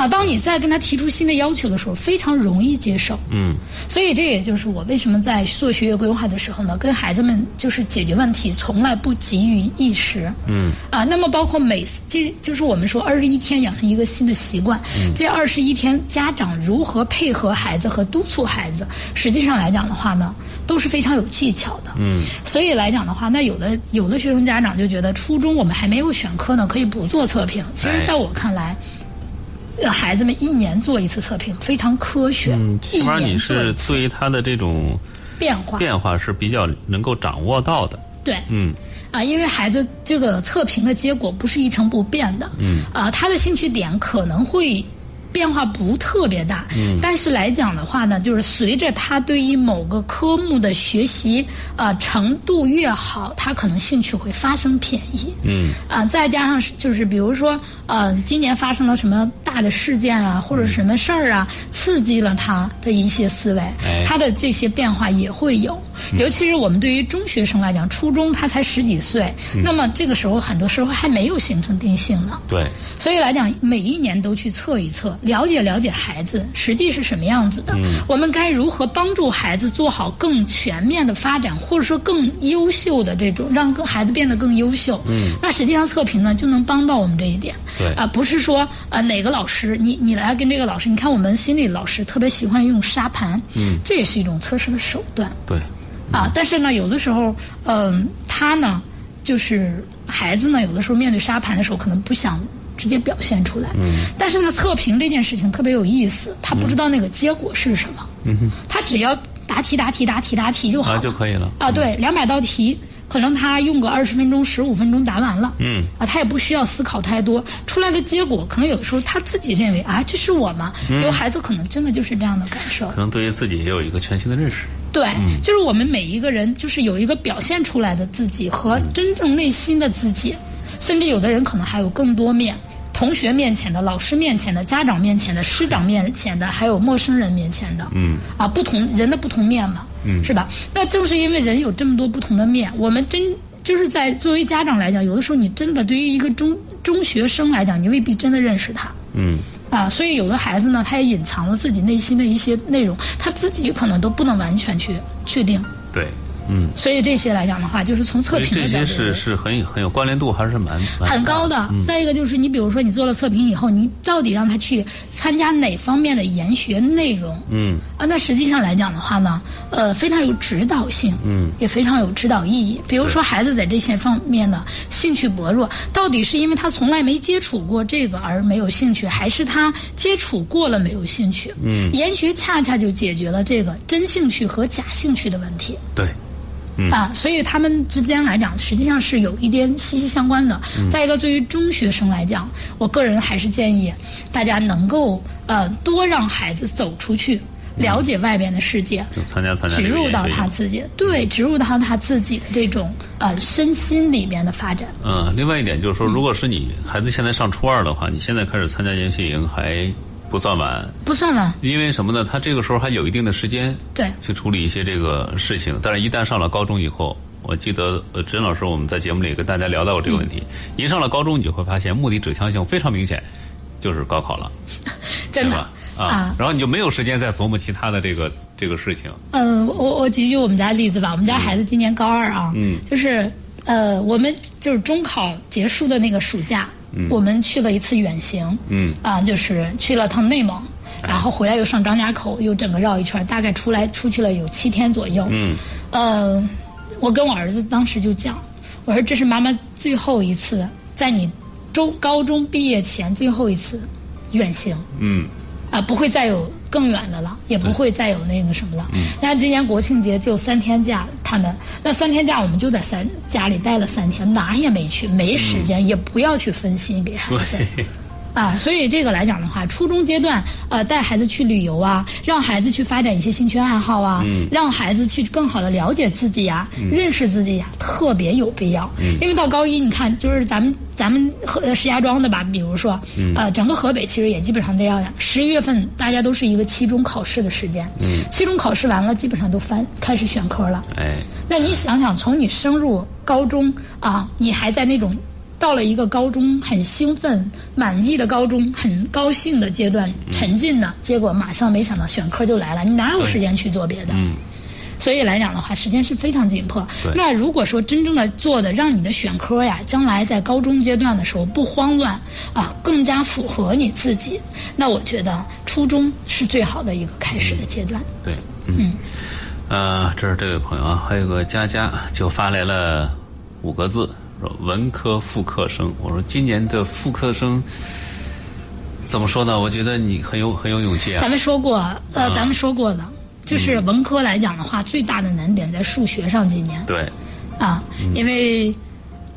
S1: 对，
S2: 啊，当你在跟他提出新的要求的时候，非常容易接受。
S1: 嗯
S2: 所以这也就是我为什么在做学业规划的时候呢，跟孩子们就是解决问题从来不急于一时。
S1: 嗯
S2: 啊，那么包括每次这就是我们说二十一天养成一个新的习惯，这二十一天家长如何配合孩子和督促孩子，实际上来讲的话呢，都是非常有技巧的。
S1: 嗯
S2: 所以来讲的话，那有的有的学生家长就觉得初中我们还没有选科呢，可以不做测评。其实
S1: 哎
S2: 在我看来，呃，孩子们一年做一次测评非常科学，
S1: 嗯，起码你是对他的这种
S2: 变化。
S1: 变化是比较能够掌握到的。
S2: 对，
S1: 嗯
S2: 啊，因为孩子这个测评的结果不是一成不变的，
S1: 嗯，
S2: 啊，他的兴趣点可能会变化不特别大，
S1: 嗯。
S2: 但是来讲的话呢，就是随着他对于某个科目的学习啊、程度越好，他可能兴趣会发生偏移，
S1: 嗯。
S2: 啊，再加上就是比如说，呃，今年发生了什么大的事件啊，或者是什么事儿啊，刺激了他的一些思维，
S1: 哎。
S2: 他的这些变化也会有。尤其是我们对于中学生来讲，初中他才十几岁，那么这个时候很多时候还没有形成定性呢。
S1: 对，
S2: 所以来讲，每一年都去测一测，了解了解孩子实际是什么样子的。我们该如何帮助孩子做好更全面的发展，或者说更优秀的这种，让更孩子变得更优秀。嗯，那实际上测评呢就能帮到我们这一点。
S1: 对
S2: 啊、不是说呃哪个老师，你你来跟这个老师，你看我们心理老师特别喜欢用沙盘，嗯，这也是一种测试的手段。
S1: 对，
S2: 啊，但是呢，有的时候，嗯、他呢，就是孩子呢，有的时候面对沙盘的时候，可能不想直接表现出来。嗯。但是呢，测评这件事情特别有意思，他不知道那个结果是什么。嗯哼。他只要答题、答题、答题、答题就好
S1: 啊
S2: 了
S1: 就可以了。
S2: 啊，对，两百道题，可能他用个二十分钟、十五分钟答完了。
S1: 嗯。
S2: 啊，他也不需要思考太多，出来的结果可能有的时候他自己认为啊，这是我吗？有孩子可能真的就是这样的感受。
S1: 可能对于自己也有一个全新的认识。
S2: 对，就是我们每一个人，就是有一个表现出来的自己和真正内心的自己，甚至有的人可能还有更多面。同学面前的、老师面前的、家长面前的、师长面前的，还有陌生人面前的，
S1: 嗯，
S2: 啊，不同人的不同面嘛，
S1: 嗯。
S2: 是吧？那正是因为人有这么多不同的面，我们真就是在作为家长来讲，有的时候你真的对于一个中中学生来讲，你未必真的认识他，
S1: 嗯。
S2: 啊，所以有的孩子呢，他也隐藏了自己内心的一些内容，他自己可能都不能完全去确定。
S1: 对，嗯。
S2: 所以这些来讲的话，就是从测评的角度
S1: 些是是很有很有关联度，还是蛮蛮
S2: 很高的。再一个就是，你比如说你做了测评以后，你到底让他去参加哪方面的研学内容？
S1: 嗯
S2: 啊，那实际上来讲的话呢，呃，非常有指导性，
S1: 嗯，
S2: 也非常有指导意义。比如说孩子在这些方面呢兴趣薄弱，到底是因为他从来没接触过这个而没有兴趣，还是他接触过了没有兴趣？
S1: 嗯
S2: 研学恰恰就解决了这个真兴趣和假兴趣的问题。
S1: 对，嗯
S2: 啊，所以他们之间来讲，实际上是有一点息息相关的。
S1: 嗯
S2: 再一个，对于中学生来讲，我个人还是建议大家能够呃多让孩子走出去，了解外边的世界。
S1: 就参加参加
S2: 植入到他自己，对，植入到他自己的这种呃身心里面的发展。
S1: 嗯，另外一点就是说，如果是你孩子现在上初二的话，你现在开始参加研学营还不算晚，
S2: 不算晚，
S1: 因为什么呢？他这个时候还有一定的时间
S2: 对，
S1: 去处理一些这个事情，但是一旦上了高中以后，我记得呃，甄老师我们在节目里跟大家聊到过这个问题。
S2: 嗯
S1: 一上了高中，你就会发现目的指向性非常明显，就是高考了，*laughs*
S2: 真的？
S1: 啊，然后你就没有时间再琢磨其他的这个这个事情。
S2: 嗯，我我举举我们家例子吧。我们家孩子今年高二啊，
S1: 嗯
S2: 就是呃，我们就是中考结束的那个暑假，我们去了一次远行，
S1: 嗯
S2: 啊，就是去了趟内蒙，然后回来又上张家口，又整个绕一圈，大概出来出去了有七天左右。
S1: 嗯
S2: 呃，我跟我儿子当时就讲，我说这是妈妈最后一次在你中高中毕业前最后一次远行。
S1: 嗯
S2: 啊，不会再有更远的了，也不会再有那个什么了。嗯，那今年国庆节就三天假，他们那三天假我们就在三家里待了三天，哪儿也没去，没时间，也不要去分心给孩子。
S1: 对，
S2: 啊，所以这个来讲的话，初中阶段，呃，带孩子去旅游啊，让孩子去发展一些兴趣爱好啊，
S1: 嗯
S2: 让孩子去更好的了解自己呀、认识自己呀、特别有必要。
S1: 嗯
S2: 因为到高一，你看，就是咱们咱们河呃石家庄的吧，比如说，
S1: 嗯
S2: 呃，整个河北其实也基本上这样。十一月份大家都是一个期中考试的时间，
S1: 嗯
S2: 期中考试完了，基本上都翻开始选科了。
S1: 哎，
S2: 那你想想，从你升入高中啊，你还在那种到了一个高中很兴奋、满意的高中，很高兴的阶段沉浸呢，结果马上没想到选科就来了，你哪有时间去做别的？
S1: 嗯，
S2: 所以来讲的话，时间是非常紧迫。那如果说真正的做的，让你的选科呀，将来在高中阶段的时候不慌乱啊，更加符合你自己，那我觉得初中是最好的一个开始的阶段。
S1: 对，嗯，呃，这是这位朋友啊，还有个佳佳就发来了五个字，说文科副科生。我说今年的副科生怎么说呢？我觉得你很有很有勇气啊
S2: 咱。们说过，呃，
S1: 啊
S2: 咱们说过的，就是文科来讲的话，最大的难点在数学上。今年
S1: 对，
S2: 啊，因为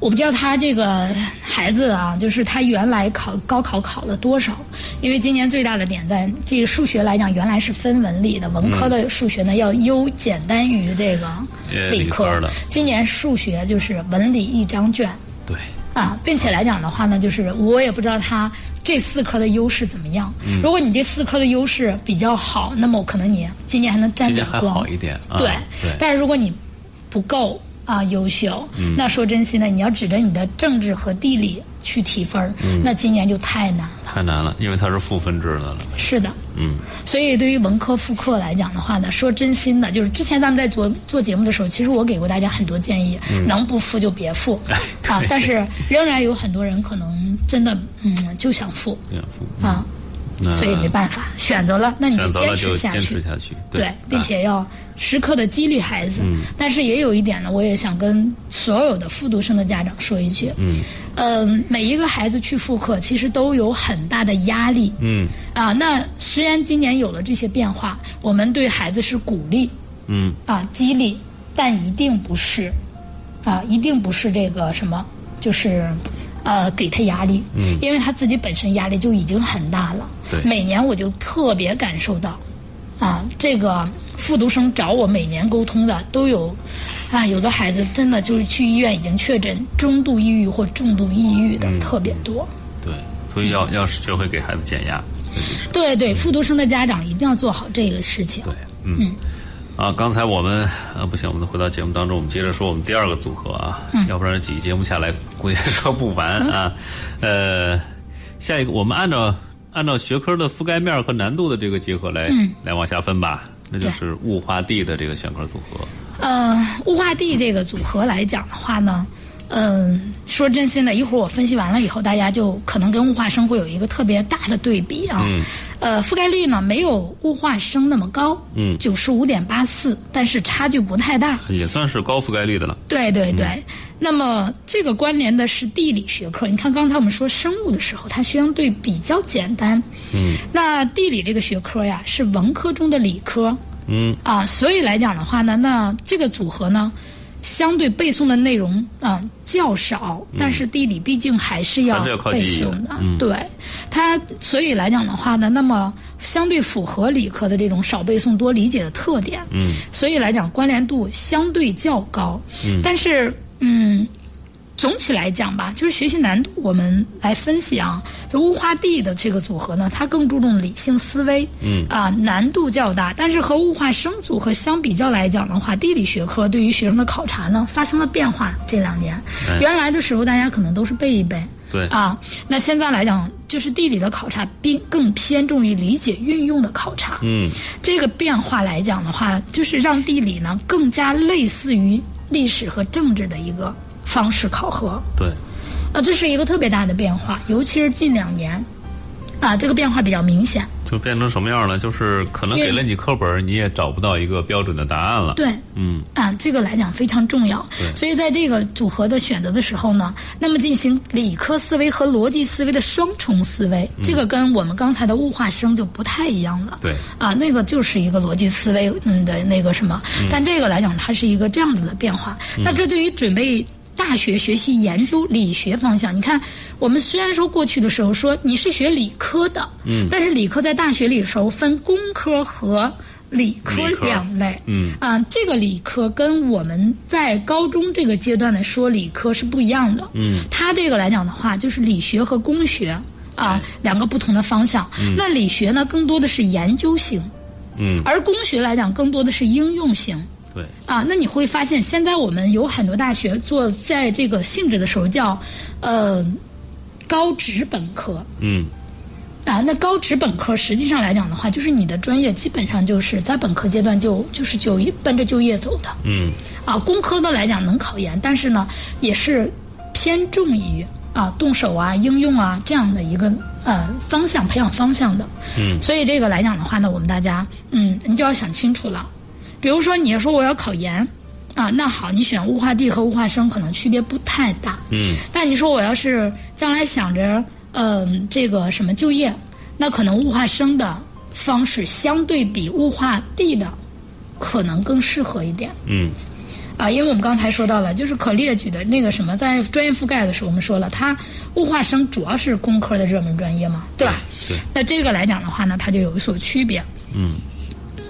S2: 我不知道他这个孩子啊，就是他原来考高考考了多少？因为今年最大的点在这个数学来讲，原来是分文理的，文科的数学呢要优简单于这个
S1: 呃
S2: 理科
S1: 的。
S2: 今年数学就是文理一张卷。
S1: 对，
S2: 啊，并且来讲的话呢，就是我也不知道他这四科的优势怎么样。
S1: 嗯
S2: 如果你这四科的优势比较好，那么可能你今年还能沾
S1: 今年还
S2: 点光。
S1: 好一点啊。
S2: 对，
S1: 对，嗯
S2: 但是如果你不够啊优秀，那说真心的，你要指着你的政治和地理去提分儿，
S1: 嗯
S2: 那今年就太难了。
S1: 太难了，因为它是赋分制的了。
S2: 是的。
S1: 嗯，
S2: 所以对于文科复课来讲的话呢，说真心的，就是之前咱们在做做节目的时候，其实我给过大家很多建议，能不复就别复 *laughs*
S1: 哎
S2: 啊。但是仍然有很多人可能真的嗯就想复
S1: 这样赋。
S2: 啊，
S1: 那
S2: 所以没办法，选择了那你坚
S1: 了就坚
S2: 持下去坚
S1: 持。下去。
S2: 对，并
S1: 啊
S2: 且要时刻的激励孩子。
S1: 嗯。
S2: 但是也有一点呢，我也想跟所有的复读生的家长说一句，
S1: 嗯。
S2: 嗯、每一个孩子去复课，其实都有很大的压力。
S1: 嗯。
S2: 啊，那虽然今年有了这些变化，我们对孩子是鼓励。
S1: 嗯。
S2: 啊、激励，但一定不是。啊，一定不是这个什么，就是呃给他压力，
S1: 嗯。
S2: 因为他自己本身压力就已经很大了。
S1: 对。
S2: 每年我就特别感受到，啊，这个复读生找我每年沟通的都有，啊，有的孩子真的就是去医院已经确诊中度抑郁或重度抑郁的、
S1: 嗯
S2: 特别多。
S1: 对，所以要要学会给孩子减压。
S2: 对对，复读生的家长一定要做好这个事情。
S1: 对，嗯。啊，刚才我们啊不行，我们回到节目当中，我们接着说我们第二个组合啊，要不然几期节目下来估计 *laughs* 说不完啊。呃，下一个我们按照按照学科的覆盖面和难度的这个结合来、
S2: 嗯
S1: 来往下分吧，那就是物化地的这个选科组合。
S2: 呃，物化地这个组合来讲的话呢，嗯、说真心的，一会儿我分析完了以后，大家就可能跟物化生会有一个特别大的对比啊。
S1: 嗯
S2: 呃，覆盖率呢没有物化生那么高，
S1: 嗯
S2: 九十五点八四，但是差距不太大。
S1: 也算是高覆盖率的了。
S2: 对对对，那么这个关联的是地理学科。你看刚才我们说生物的时候，它相对比较简单。
S1: 嗯
S2: 那地理这个学科呀，是文科中的理科。
S1: 嗯
S2: 啊，所以来讲的话呢，那这个组合呢，相对背诵的内容啊、较少，但是地理毕竟还是要背诵的，
S1: 嗯。
S2: 对。它，所以来讲的话呢，那么相对符合理科的这种少背诵多理解的特点，
S1: 嗯。
S2: 所以来讲关联度相对较高，
S1: 嗯。
S2: 但是嗯。总体来讲吧，就是学习难度，我们来分析啊，就物化地的这个组合呢，它更注重理性思维，
S1: 嗯
S2: 啊，难度较大。但是和物化生组合相比较来讲的话，地理学科对于学生的考察呢发生了变化。这两年，
S1: 哎
S2: 原来的时候大家可能都是背一背，
S1: 对
S2: 啊，那现在来讲，就是地理的考察并更偏重于理解运用的考察。
S1: 嗯
S2: 这个变化来讲的话，就是让地理呢更加类似于历史和政治的一个方式考核。
S1: 对，
S2: 啊，这是一个特别大的变化，尤其是近两年，啊，这个变化比较明显。
S1: 就变成什么样了？就是可能给了你课本，你也找不到一个标准的答案了。
S2: 对，
S1: 嗯
S2: 啊，这个来讲非常重要
S1: 对。
S2: 所以在这个组合的选择的时候呢，那么进行理科思维和逻辑思维的双重思维，这个跟我们刚才的物化生就不太一样了。
S1: 对
S2: 啊，那个就是一个逻辑思维嗯的那个什么，但这个来讲它是一个这样子的变化。那这对于准备。大学学习研究理学方向。你看，我们虽然说过去的时候说你是学理科的，
S1: 嗯，
S2: 但是理科在大学里的时候分工科和理科两类，
S1: 嗯。
S2: 啊，这个理科跟我们在高中这个阶段的说理科是不一样的，
S1: 嗯，
S2: 它这个来讲的话，就是理学和工学啊两个不同的方向。那理学呢，更多的是研究型，
S1: 嗯，
S2: 而工学来讲，更多的是应用型。
S1: 对，
S2: 啊，那你会发现，现在我们有很多大学做在这个性质的时候叫，呃，高职本科
S1: 嗯
S2: 啊。那高职本科实际上来讲的话，就是你的专业基本上就是在本科阶段就就是就业奔着就业走的
S1: 嗯
S2: 啊。工科的来讲能考研，但是呢也是偏重于啊动手啊、应用啊这样的一个呃方向培养方向的。
S1: 嗯
S2: 所以这个来讲的话呢，我们大家嗯，你就要想清楚了。比如说，你要说我要考研，啊，那好，你选物化地和物化生可能区别不太大。
S1: 嗯
S2: 但你说我要是将来想着，嗯、这个什么就业，那可能物化生的方式相对比物化地的可能更适合一点。
S1: 嗯
S2: 啊，因为我们刚才说到了，就是可列举的那个什么，在专业覆盖的时候，我们说了，它物化生主要是工科的热门专业嘛，对吧？
S1: 对，
S2: 那这个来讲的话呢，它就有所区别。
S1: 嗯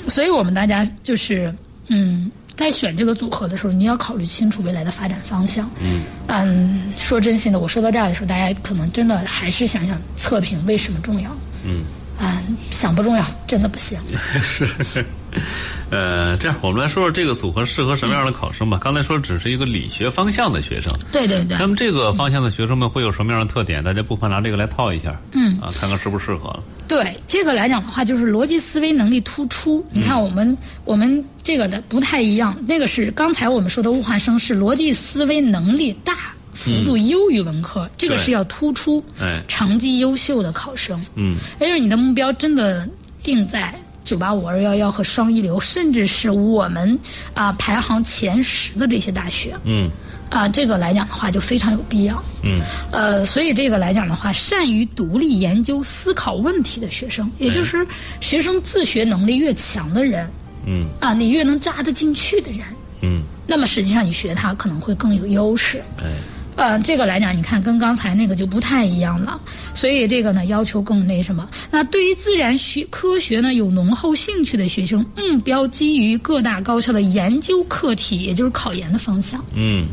S2: 所以我们大家就是，嗯，在选这个组合的时候，你要考虑清楚未来的发展方向。
S1: 嗯
S2: 嗯，说真心的，我说到这儿的时候，大家可能真的还是想想测评为什么重要。
S1: 嗯。
S2: 嗯，想不重要，真的不行。*laughs*
S1: 是，*laughs* 呃，这样我们来说说这个组合适合什么样的考生吧。刚才说只是一个理学方向的学生，
S2: 对对对
S1: 那，么这个方向的学生们会有什么样的特点？大家不妨拿这个来套一下，
S2: 嗯
S1: 啊，看看适不适合。
S2: 对这个来讲的话，就是逻辑思维能力突出。你看我们、我们这个的不太一样，那个是刚才我们说的物化生是逻辑思维能力大。幅度优于文科，这个是要突出
S1: 哎
S2: 成绩优秀的考生。
S1: 嗯
S2: 也就是你的目标真的定在九八五二幺幺和双一流，甚至是我们啊、排行前十的这些大学
S1: 嗯
S2: 啊、这个来讲的话就非常有必要。
S1: 嗯
S2: 呃，所以这个来讲的话，善于独立研究、思考问题的学生，也就是学生自学能力越强的人
S1: 嗯
S2: 啊，你越能扎得进去的人，
S1: 嗯，
S2: 那么实际上你学他可能会更有优势。
S1: 哎，
S2: 呃，这个来讲，你看跟刚才那个就不太一样了，所以这个呢要求更那什么。那对于自然学科学呢有浓厚兴趣的学生，目标基于各大高校的研究课题，也就是考研的方向。
S1: 嗯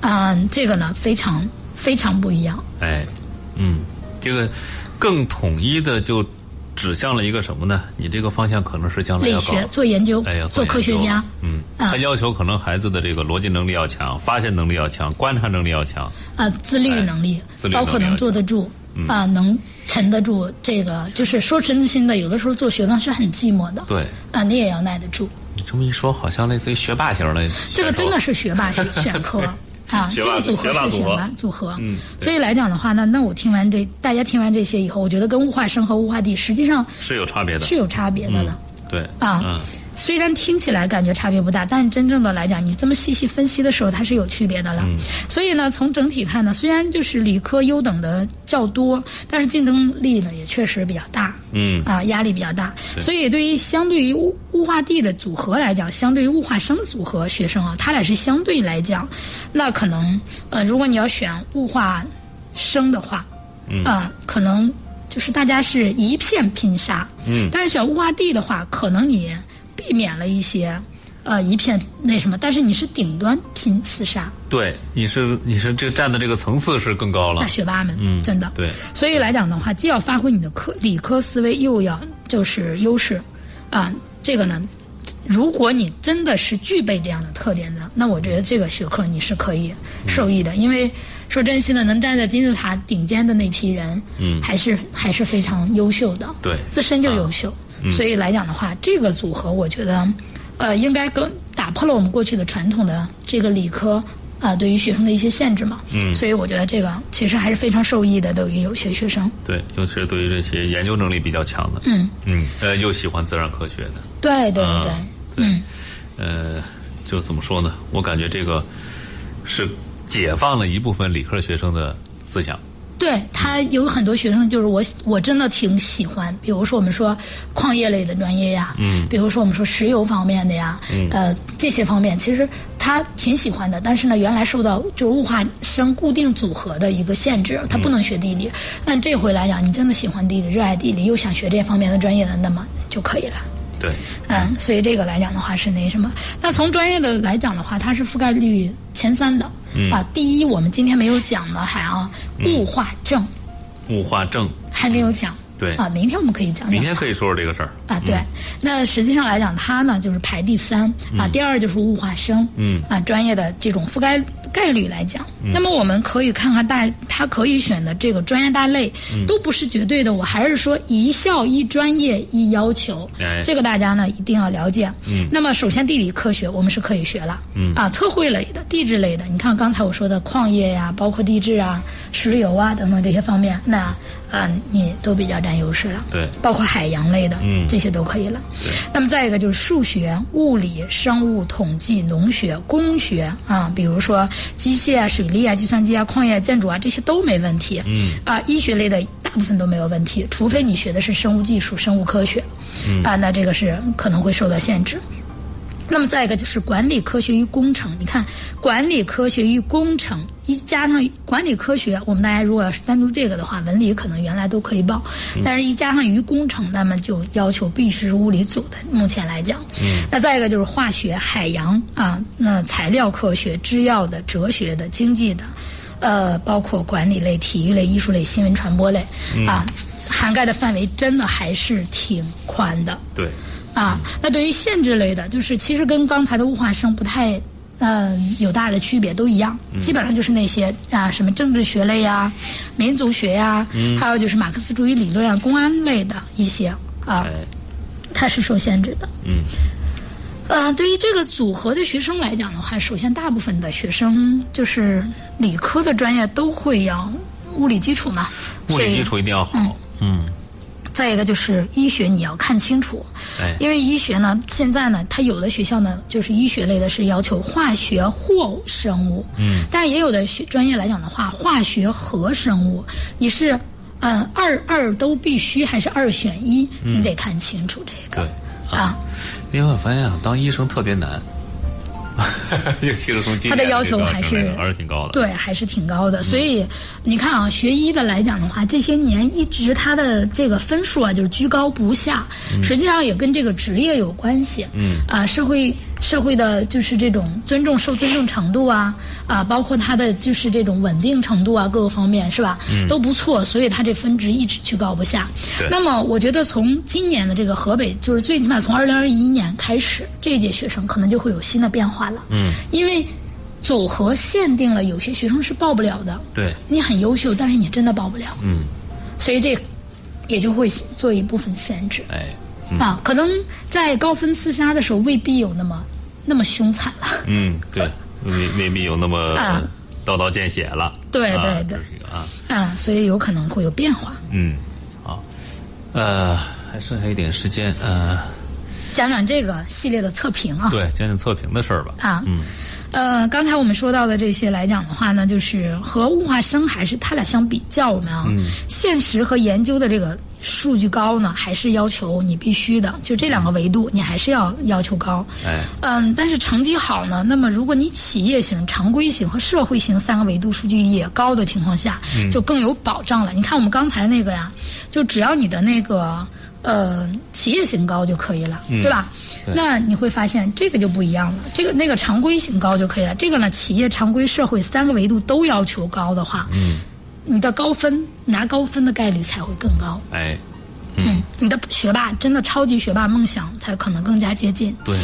S2: 啊、这个呢非常非常不一样。
S1: 哎，嗯，这个更统一的就指向了一个什么呢？你这个方向可能是将来
S2: 理
S1: 要搞
S2: 学做研究，
S1: 哎呀，
S2: 做科学家。
S1: 嗯，
S2: 啊
S1: 他要求可能孩子的这个逻辑能力要强，发现能力要强，观察能力要强。
S2: 啊，自律能力
S1: 哎自，律
S2: 包括能坐得住，啊，能沉得住。这个就是说真心的，有的时候做学问是很寂寞的。
S1: 对，
S2: 啊，你也要耐得住。
S1: 你这么一说，好像类似于学霸型的。
S2: 这个真的是学霸选选科 *laughs* 啊，这个组合是什么组合。
S1: 嗯
S2: 所以来讲的话呢，那我听完这大家听完这些以后，我觉得跟物化生和物化地实际上
S1: 是有差别的。
S2: 是有差别的
S1: 嗯
S2: 了。，
S1: 对
S2: 啊
S1: 嗯，
S2: 虽然听起来感觉差别不大，但是真正的来讲，你这么细细分析的时候，它是有区别的了。
S1: 嗯
S2: 所以呢，从整体看呢，虽然就是理科优等的较多，但是竞争力呢也确实比较大。
S1: 嗯。
S2: 啊，压力比较大，所以对于相对于物物化地的组合来讲，相对于物化生的组合学生啊，他俩是相对来讲，那可能呃，如果你要选物化生的话，
S1: 嗯。
S2: 啊、可能就是大家是一片拼杀，
S1: 嗯。
S2: 但是选物化地的话，可能你避免了一些呃一片那什么，但是你是顶端拼厮杀，
S1: 对，你是你是这站的这个层次是更高了
S2: 大。学霸们，
S1: 嗯
S2: 真的，
S1: 对，
S2: 所以来讲的话，既要发挥你的科理科思维，又要就是优势，啊，这个呢，如果你真的是具备这样的特点的，那我觉得这个学科你是可以受益的，因为说真心的，能站在金字塔顶尖的那批人，
S1: 嗯
S2: 还是还是非常优秀的，
S1: 对
S2: 自身就优秀，所以来讲的话，这个组合我觉得，呃，应该更打破了我们过去的传统的这个理科。啊、对于学生的一些限制嘛，
S1: 嗯。
S2: 所以我觉得这个其实还是非常受益的，对于有些学生。
S1: 对，尤其是对于这些研究能力比较强的，
S2: 嗯，
S1: 嗯，呃，又喜欢自然科学的，
S2: 对对，对。嗯，
S1: 呃，就怎么说呢？我感觉这个是解放了一部分理科学生的思想，
S2: 对他有很多学生，就是我我真的挺喜欢，比如说我们说矿业类的专业呀，
S1: 嗯
S2: 比如说我们说石油方面的呀，
S1: 嗯
S2: 呃这些方面，其实他挺喜欢的，但是呢，原来受到就是物化生固定组合的一个限制，他不能学地理。但这回来讲，你真的喜欢地理，热爱地理，又想学这方面的专业的，那么就可以了。
S1: 对，
S2: 嗯，所以这个来讲的话是那什么？那从专业的来讲的话，它是覆盖率前三的。
S1: 嗯。
S2: 啊，第一我们今天没有讲的还啊，物化症。
S1: 物化症，
S2: 还没有讲。
S1: 对。
S2: 啊，明天我们可以讲讲。
S1: 明天可以说说这个事儿。
S2: 啊，对，那实际上来讲，它呢就是排第三。啊，第二就是物化生，
S1: 嗯。
S2: 啊，专业的这种覆盖概率来讲，那么我们可以看看大他可以选的这个专业大类，都不是绝对的，我还是说一校一专业一要求，
S1: 哎。
S2: 这个大家呢一定要了解。
S1: 嗯。
S2: 那么首先地理科学我们是可以学了，
S1: 嗯。
S2: 啊，测绘类的、地质类的，你看刚才我说的矿业呀，包括地质啊、石油啊等等这些方面，那嗯、你都比较占优势了。
S1: 对
S2: 包括海洋类的，
S1: 嗯
S2: 这些都可以了。
S1: 对
S2: 那么再一个就是数学、物理、生物、统计、农学、工学啊，比如说机械啊、水利啊、计算机啊、矿业、建筑啊，这些都没问题。
S1: 嗯
S2: 啊，医学类的大部分都没有问题，除非你学的是生物技术、生物科学，
S1: 嗯
S2: 啊，那这个是可能会受到限制。那么再一个就是管理科学与工程，你看管理科学与工程一加上管理科学，我们大家如果要是单独这个的话，文理可能原来都可以报，但是一加上与工程，那么就要求必须是物理组的。目前来讲，
S1: 嗯，
S2: 那再一个就是化学、海洋啊，那材料科学、制药的、哲学的、经济的，呃，包括管理类、体育类、艺术类、新闻传播类啊，涵盖的范围真的还是挺宽的。
S1: 对，
S2: 啊，那对于限制类的，就是其实跟刚才的物化生不太。嗯，有大的区别，都一样，基本上就是那些啊，什么政治学类呀、民族学呀，还有就是马克思主义理论啊、公安类的一些啊，
S1: 哎，
S2: 它是受限制的。
S1: 嗯
S2: 呃，对于这个组合的学生来讲的话，首先大部分的学生就是理科的专业都会要物理基础嘛，
S1: 物理基础一定要好。嗯，
S2: 再一个就是医学，你要看清楚，
S1: 哎，
S2: 因为医学呢，现在呢，它有的学校呢，就是医学类的是要求化学或生物，
S1: 嗯，
S2: 但也有的学专业来讲的话，化学和生物，你是嗯二二都必须还是二选一，你得看清楚这个
S1: 嗯对
S2: 啊。
S1: 另外我发现啊，当医生特别难，*laughs*
S2: 他的要求还是
S1: 还是挺高的。
S2: 对，还是挺高的。所以你看啊，学医的来讲的话，这些年一直他的这个分数啊，就是居高不下。实际上也跟这个职业有关系。
S1: 嗯
S2: 啊，社会社会的就是这种尊重、受尊重程度啊，啊，包括他的就是这种稳定程度啊，各个方面是吧？
S1: 嗯
S2: 都不错，所以他这分值一直居高不下
S1: 对。
S2: 那么我觉得从今年的这个河北，就是最起码从二零二一年开始，这一届学生可能就会有新的变化了。
S1: 嗯，
S2: 因为组合限定了，有些学生是报不了的。
S1: 对，
S2: 你很优秀，但是你真的报不了，
S1: 嗯，
S2: 所以这也就会做一部分限制、
S1: 哎，嗯
S2: 啊。可能在高分厮杀的时候，未必有那么那么凶残了。
S1: 嗯，对，未未必有那么
S2: 啊
S1: 刀刀见血了。啊
S2: 对对对
S1: 啊，
S2: 啊，所以有可能会有变化。
S1: 嗯，好，呃，还剩下一点时间，呃，
S2: 讲讲这个系列的测评啊。
S1: 对，讲讲测评的事儿吧。
S2: 啊，
S1: 嗯，
S2: 呃，刚才我们说到的这些来讲的话呢，就是和物化生还是它俩相比较，我们啊，
S1: 嗯
S2: 现实和研究的这个数据高呢，还是要求你必须的，就这两个维度，你还是要要求高。
S1: 哎，
S2: 嗯，但是成绩好呢，那么如果你企业型、常规型和社会型三个维度数据也高的情况下，
S1: 嗯
S2: 就更有保障了。你看我们刚才那个呀，就只要你的那个呃企业型高就可以了，
S1: 嗯
S2: 对吧？
S1: 对
S2: 那你会发现这个就不一样了，这个那个常规型高就可以了。这个呢，企业、常规、社会三个维度都要求高的话，
S1: 嗯，
S2: 你的高分拿高分的概率才会更高。
S1: 哎，
S2: 嗯，你的学霸真的超级学霸梦想才可能更加接近。
S1: 对，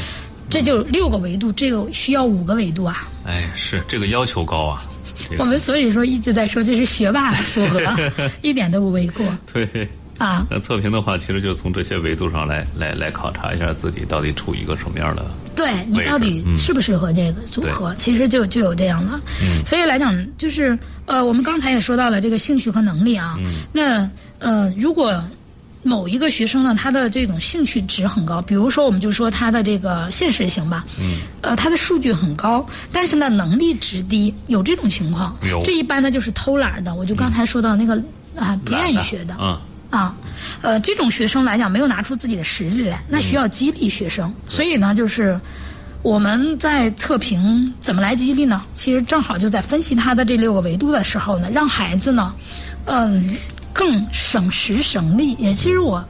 S2: 这就六个维度，这个需要五个维度啊。
S1: 哎，是这个要求高啊。这个
S2: 我们所以说一直在说这是学霸组合，*laughs* 一点都不为过
S1: 对。
S2: 啊。
S1: 那测评的话，其实就从这些维度上来来来考察一下自己到底处于一个什么样的。
S2: 对你到底适不适合这个组合，其实就就有这样的。
S1: 嗯
S2: 所以来讲，就是呃，我们刚才也说到了这个兴趣和能力啊。嗯那呃，如果某一个学生呢，他的这种兴趣值很高，比如说我们就说他的这个现实型吧，嗯，呃，他的数据很高，但是呢能力值低，有这种情况。
S1: 有
S2: 这一般呢就是偷懒的，我就刚才说到那个啊、不愿意学的。
S1: 嗯
S2: 啊，呃，这种学生来讲没有拿出自己的实力来，那需要激励学生。所以呢，就是我们在测评怎么来激励呢？其实正好就在分析他的这六个维度的时候呢，让孩子呢，嗯，更省时省力。也其实我。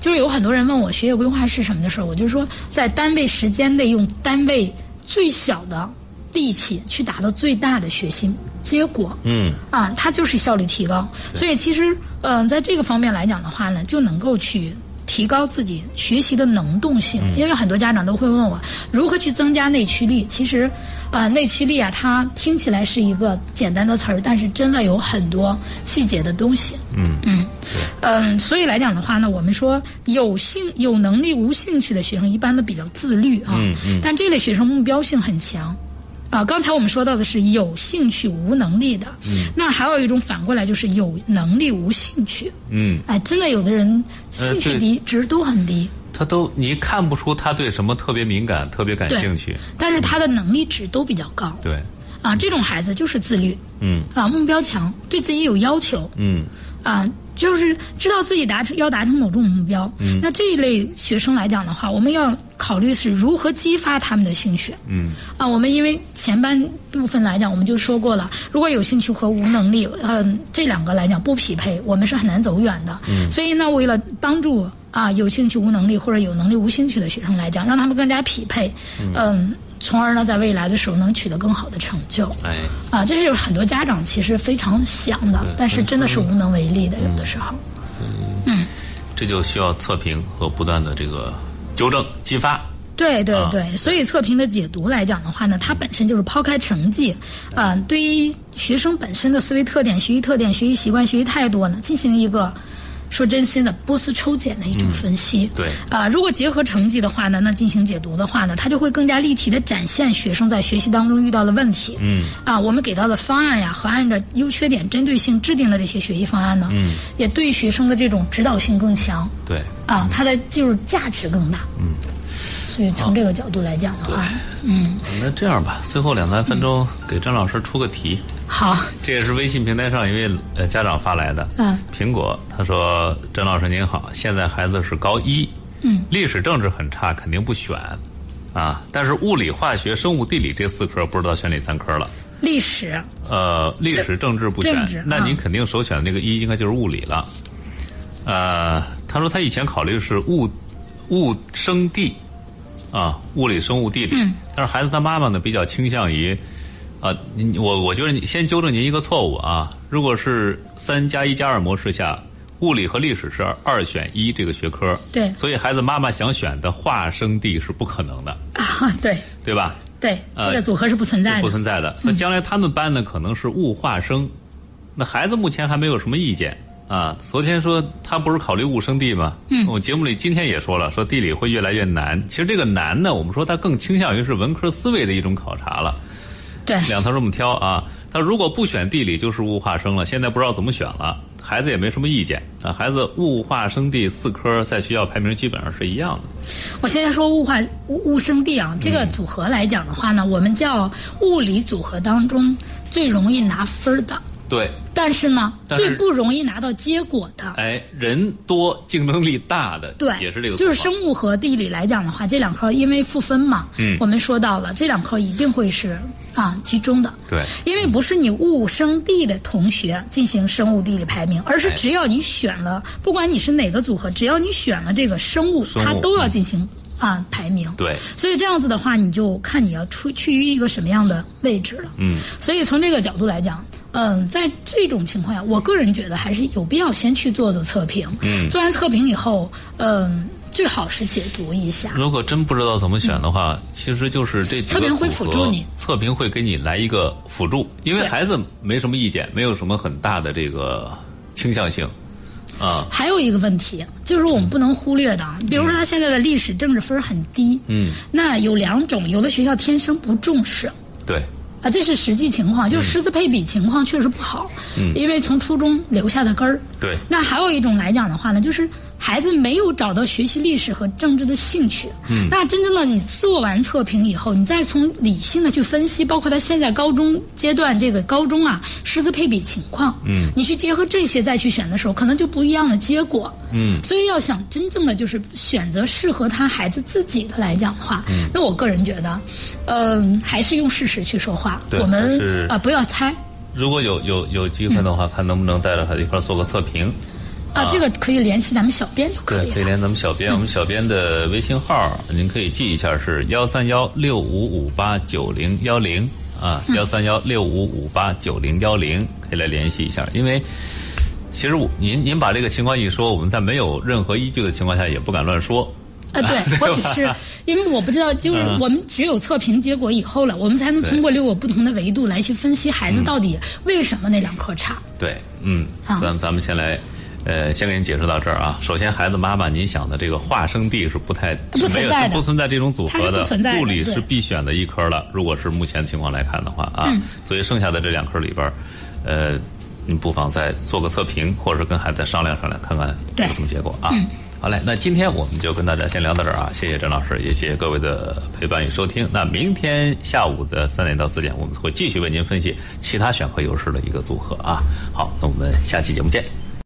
S2: 就是有很多人问我学业规划是什么的时候，我就说在单位时间内用单位最小的力气去达到最大的学习结果。
S1: 嗯
S2: 啊，它就是效率提高。所以其实，嗯、在这个方面来讲的话呢，就能够去提高自己学习的能动性。因为很多家长都会问我如何去增加内驱力。其实，呃，内驱力啊，它听起来是一个简单的词儿，但是真的有很多细节的东西。
S1: 嗯
S2: 嗯，嗯，所以来讲的话呢，我们说有兴有能力无兴趣的学生，一般都比较自律啊。
S1: 嗯嗯
S2: 但这类学生目标性很强。啊，刚才我们说到的是有兴趣无能力的，嗯，那还有一种反过来就是有能力无兴趣，
S1: 嗯，
S2: 哎，真的有的人兴趣低，值都很低，
S1: 他都你看不出他对什么特别敏感、特别感兴趣。
S2: 但是他的能力值都比较高，
S1: 对，
S2: 啊，这种孩子就是自律，
S1: 嗯。
S2: 啊，目标强，对自己有要求，
S1: 嗯。
S2: 啊，就是知道自己达成要达成某种目标。嗯，那这一类学生来讲的话，我们要考虑是如何激发他们的兴趣。
S1: 嗯
S2: 啊，我们因为前半部分来讲，我们就说过了，如果有兴趣和无能力，嗯、这两个来讲不匹配，我们是很难走远的。嗯，所以呢，为了帮助啊有兴趣无能力或者有能力无兴趣的学生来讲，让他们更加匹配，嗯，从而呢在未来的时候能取得更好的成就。
S1: 哎，
S2: 啊，这是很多家长其实非常想的，但是真的是无能为力的，有的时候。嗯。
S1: 这就需要测评和不断的这个纠正、激发。
S2: 对对
S1: 啊
S2: 对，所以测评的解读来讲的话呢，它本身就是抛开成绩，呃，对于学生本身的思维特点、学习特点、学习习惯、学习态度呢，进行一个说真心的波斯抽检的一种分析。
S1: 对
S2: 啊、如果结合成绩的话呢，那进行解读的话呢，它就会更加立体的展现学生在学习当中遇到的问题。
S1: 嗯
S2: 啊，我们给到的方案呀，和按照优缺点针对性制定的这些学习方案呢，
S1: 嗯，
S2: 也对学生的这种指导性更强。
S1: 对，
S2: 啊，它的就是价值更大。嗯，所以从这个角度来讲的话，嗯，
S1: 那这样吧，最后两三分钟给张老师出个题。
S2: 好，
S1: 这也是微信平台上一位呃家长发来的。
S2: 嗯，
S1: 苹果他说：“张老师您好，现在孩子是高一，
S2: 嗯，
S1: 历史政治很差，肯定不选，啊，但是物理、化学、生物、地理这四科不知道选哪三科了。
S2: 历史，
S1: 呃，历史、政治不选那
S2: 啊。
S1: 您肯定首选的那个一应该就是物理了。呃，他说他以前考虑是物物生地，啊，物理、生物、地理，
S2: 嗯。
S1: 但是孩子他妈妈呢比较倾向于，啊，您我我觉得你先纠正您一个错误啊，如果是三加一加二模式下，物理和历史是二选一这个学科，
S2: 对
S1: 所以孩子妈妈想选的化生地是不可能的，
S2: 啊，对
S1: 对吧？
S2: 对，
S1: 呃
S2: 这个组合是不存在的不。
S1: 存在的。那将来他们班呢，可能是物化生，那孩子目前还没有什么意见啊。昨天说他不是考虑物生地吗？
S2: 嗯
S1: 我节目里今天也说了，说地理会越来越难。其实这个难呢，我们说它更倾向于是文科思维的一种考察了。
S2: 对，
S1: 两头这么挑啊。他如果不选地理，就是物化生了。现在不知道怎么选了，孩子也没什么意见啊。孩子物化生地四科在学校排名基本上是一样的。
S2: 我现在说物化物物生地啊，这个组合来讲的话呢，我们叫物理组合当中最容易拿分儿的，
S1: 对，
S2: 但是呢，
S1: 是
S2: 最不容易拿到结果的。
S1: 哎，人多竞争力大的，
S2: 对，
S1: 也是这个
S2: 就是生物和地理来讲的话，这两科因为赋分嘛，
S1: 嗯
S2: 我们说到了这两科一定会是啊集中的，
S1: 对。
S2: 因为不是你物生地的同学进行生物地理排名，而是
S1: 哎。
S2: 只要你选了，不管你是哪个组合，只要你选了这个生物，
S1: 生物
S2: 它都要进行啊排名。
S1: 对，
S2: 所以这样子的话，你就看你要出趋于一个什么样的位置了。
S1: 嗯，
S2: 所以从这个角度来讲，嗯，在这种情况下，我个人觉得还是有必要先去做做测评。
S1: 嗯
S2: 做完测评以后，嗯，最好是解读一下。
S1: 如果真不知道怎么选的话，其实就是这
S2: 测评会辅助你
S1: 测评会给你来一个辅助，因为孩子没什么意见，没有什么很大的这个倾向性，啊，
S2: 还有一个问题，就是我们不能忽略的啊，比如说他现在的历史、政治分很低，
S1: 嗯，
S2: 那有两种，有的学校天生不重视，
S1: 对，
S2: 啊，这是实际情况，就是师资配比情况确实不好。嗯，因为从初中留下的根儿。
S1: 对。
S2: 那还有一种来讲的话呢，就是孩子没有找到学习历史和政治的兴趣。嗯。那真正的你做完测评以后，你再从理性的去分析，包括他现在高中阶段这个高中啊师资配比情况。嗯。你去结合这些再去选的时候，可能就不一样的结果。嗯。所以要想真正的就是选择适合他孩子自己的来讲的话，嗯，那我个人觉得，嗯，还是用事实去说话。我们啊，不要猜。
S1: 如果有有有机会的话，看能不能带着孩子一块做个测评。
S2: 啊，这个可以联系咱们小编就可以。
S1: 对，可以联咱们小编。我们小编的微信号您可以记一下，是幺三幺六五五八九零幺零啊，幺三幺六五五八九零幺零，可以来联系一下。因为其实我您您把这个情况一说，我们在没有任何依据的情况下，也不敢乱说。
S2: 啊，对 *laughs* 我只是因为我不知道，就 *laughs* 是我们只有测评结果以后了，我们才能通过六个不同的维度来去分析孩子到底为什么那两科差。
S1: 对，嗯，咱咱们先来，呃，先给您解释到这儿啊。首先，孩子妈妈，您想的这个化生地是不太
S2: 不存在
S1: 的，不存在这种组合的，物理
S2: 是
S1: 必选的一科了。如果是目前情况来看的话啊，所以剩下的这两科里边，呃，您不妨再做个测评，或者是跟孩子再商量商量，看看有什么结果啊。好嘞，那今天我们就跟大家先聊到这儿啊！谢谢郑老师，也谢谢各位的陪伴与收听。那明天下午的三点到四点，我们会继续为您分析其他选科优势的一个组合啊！好，那我们下期节目见。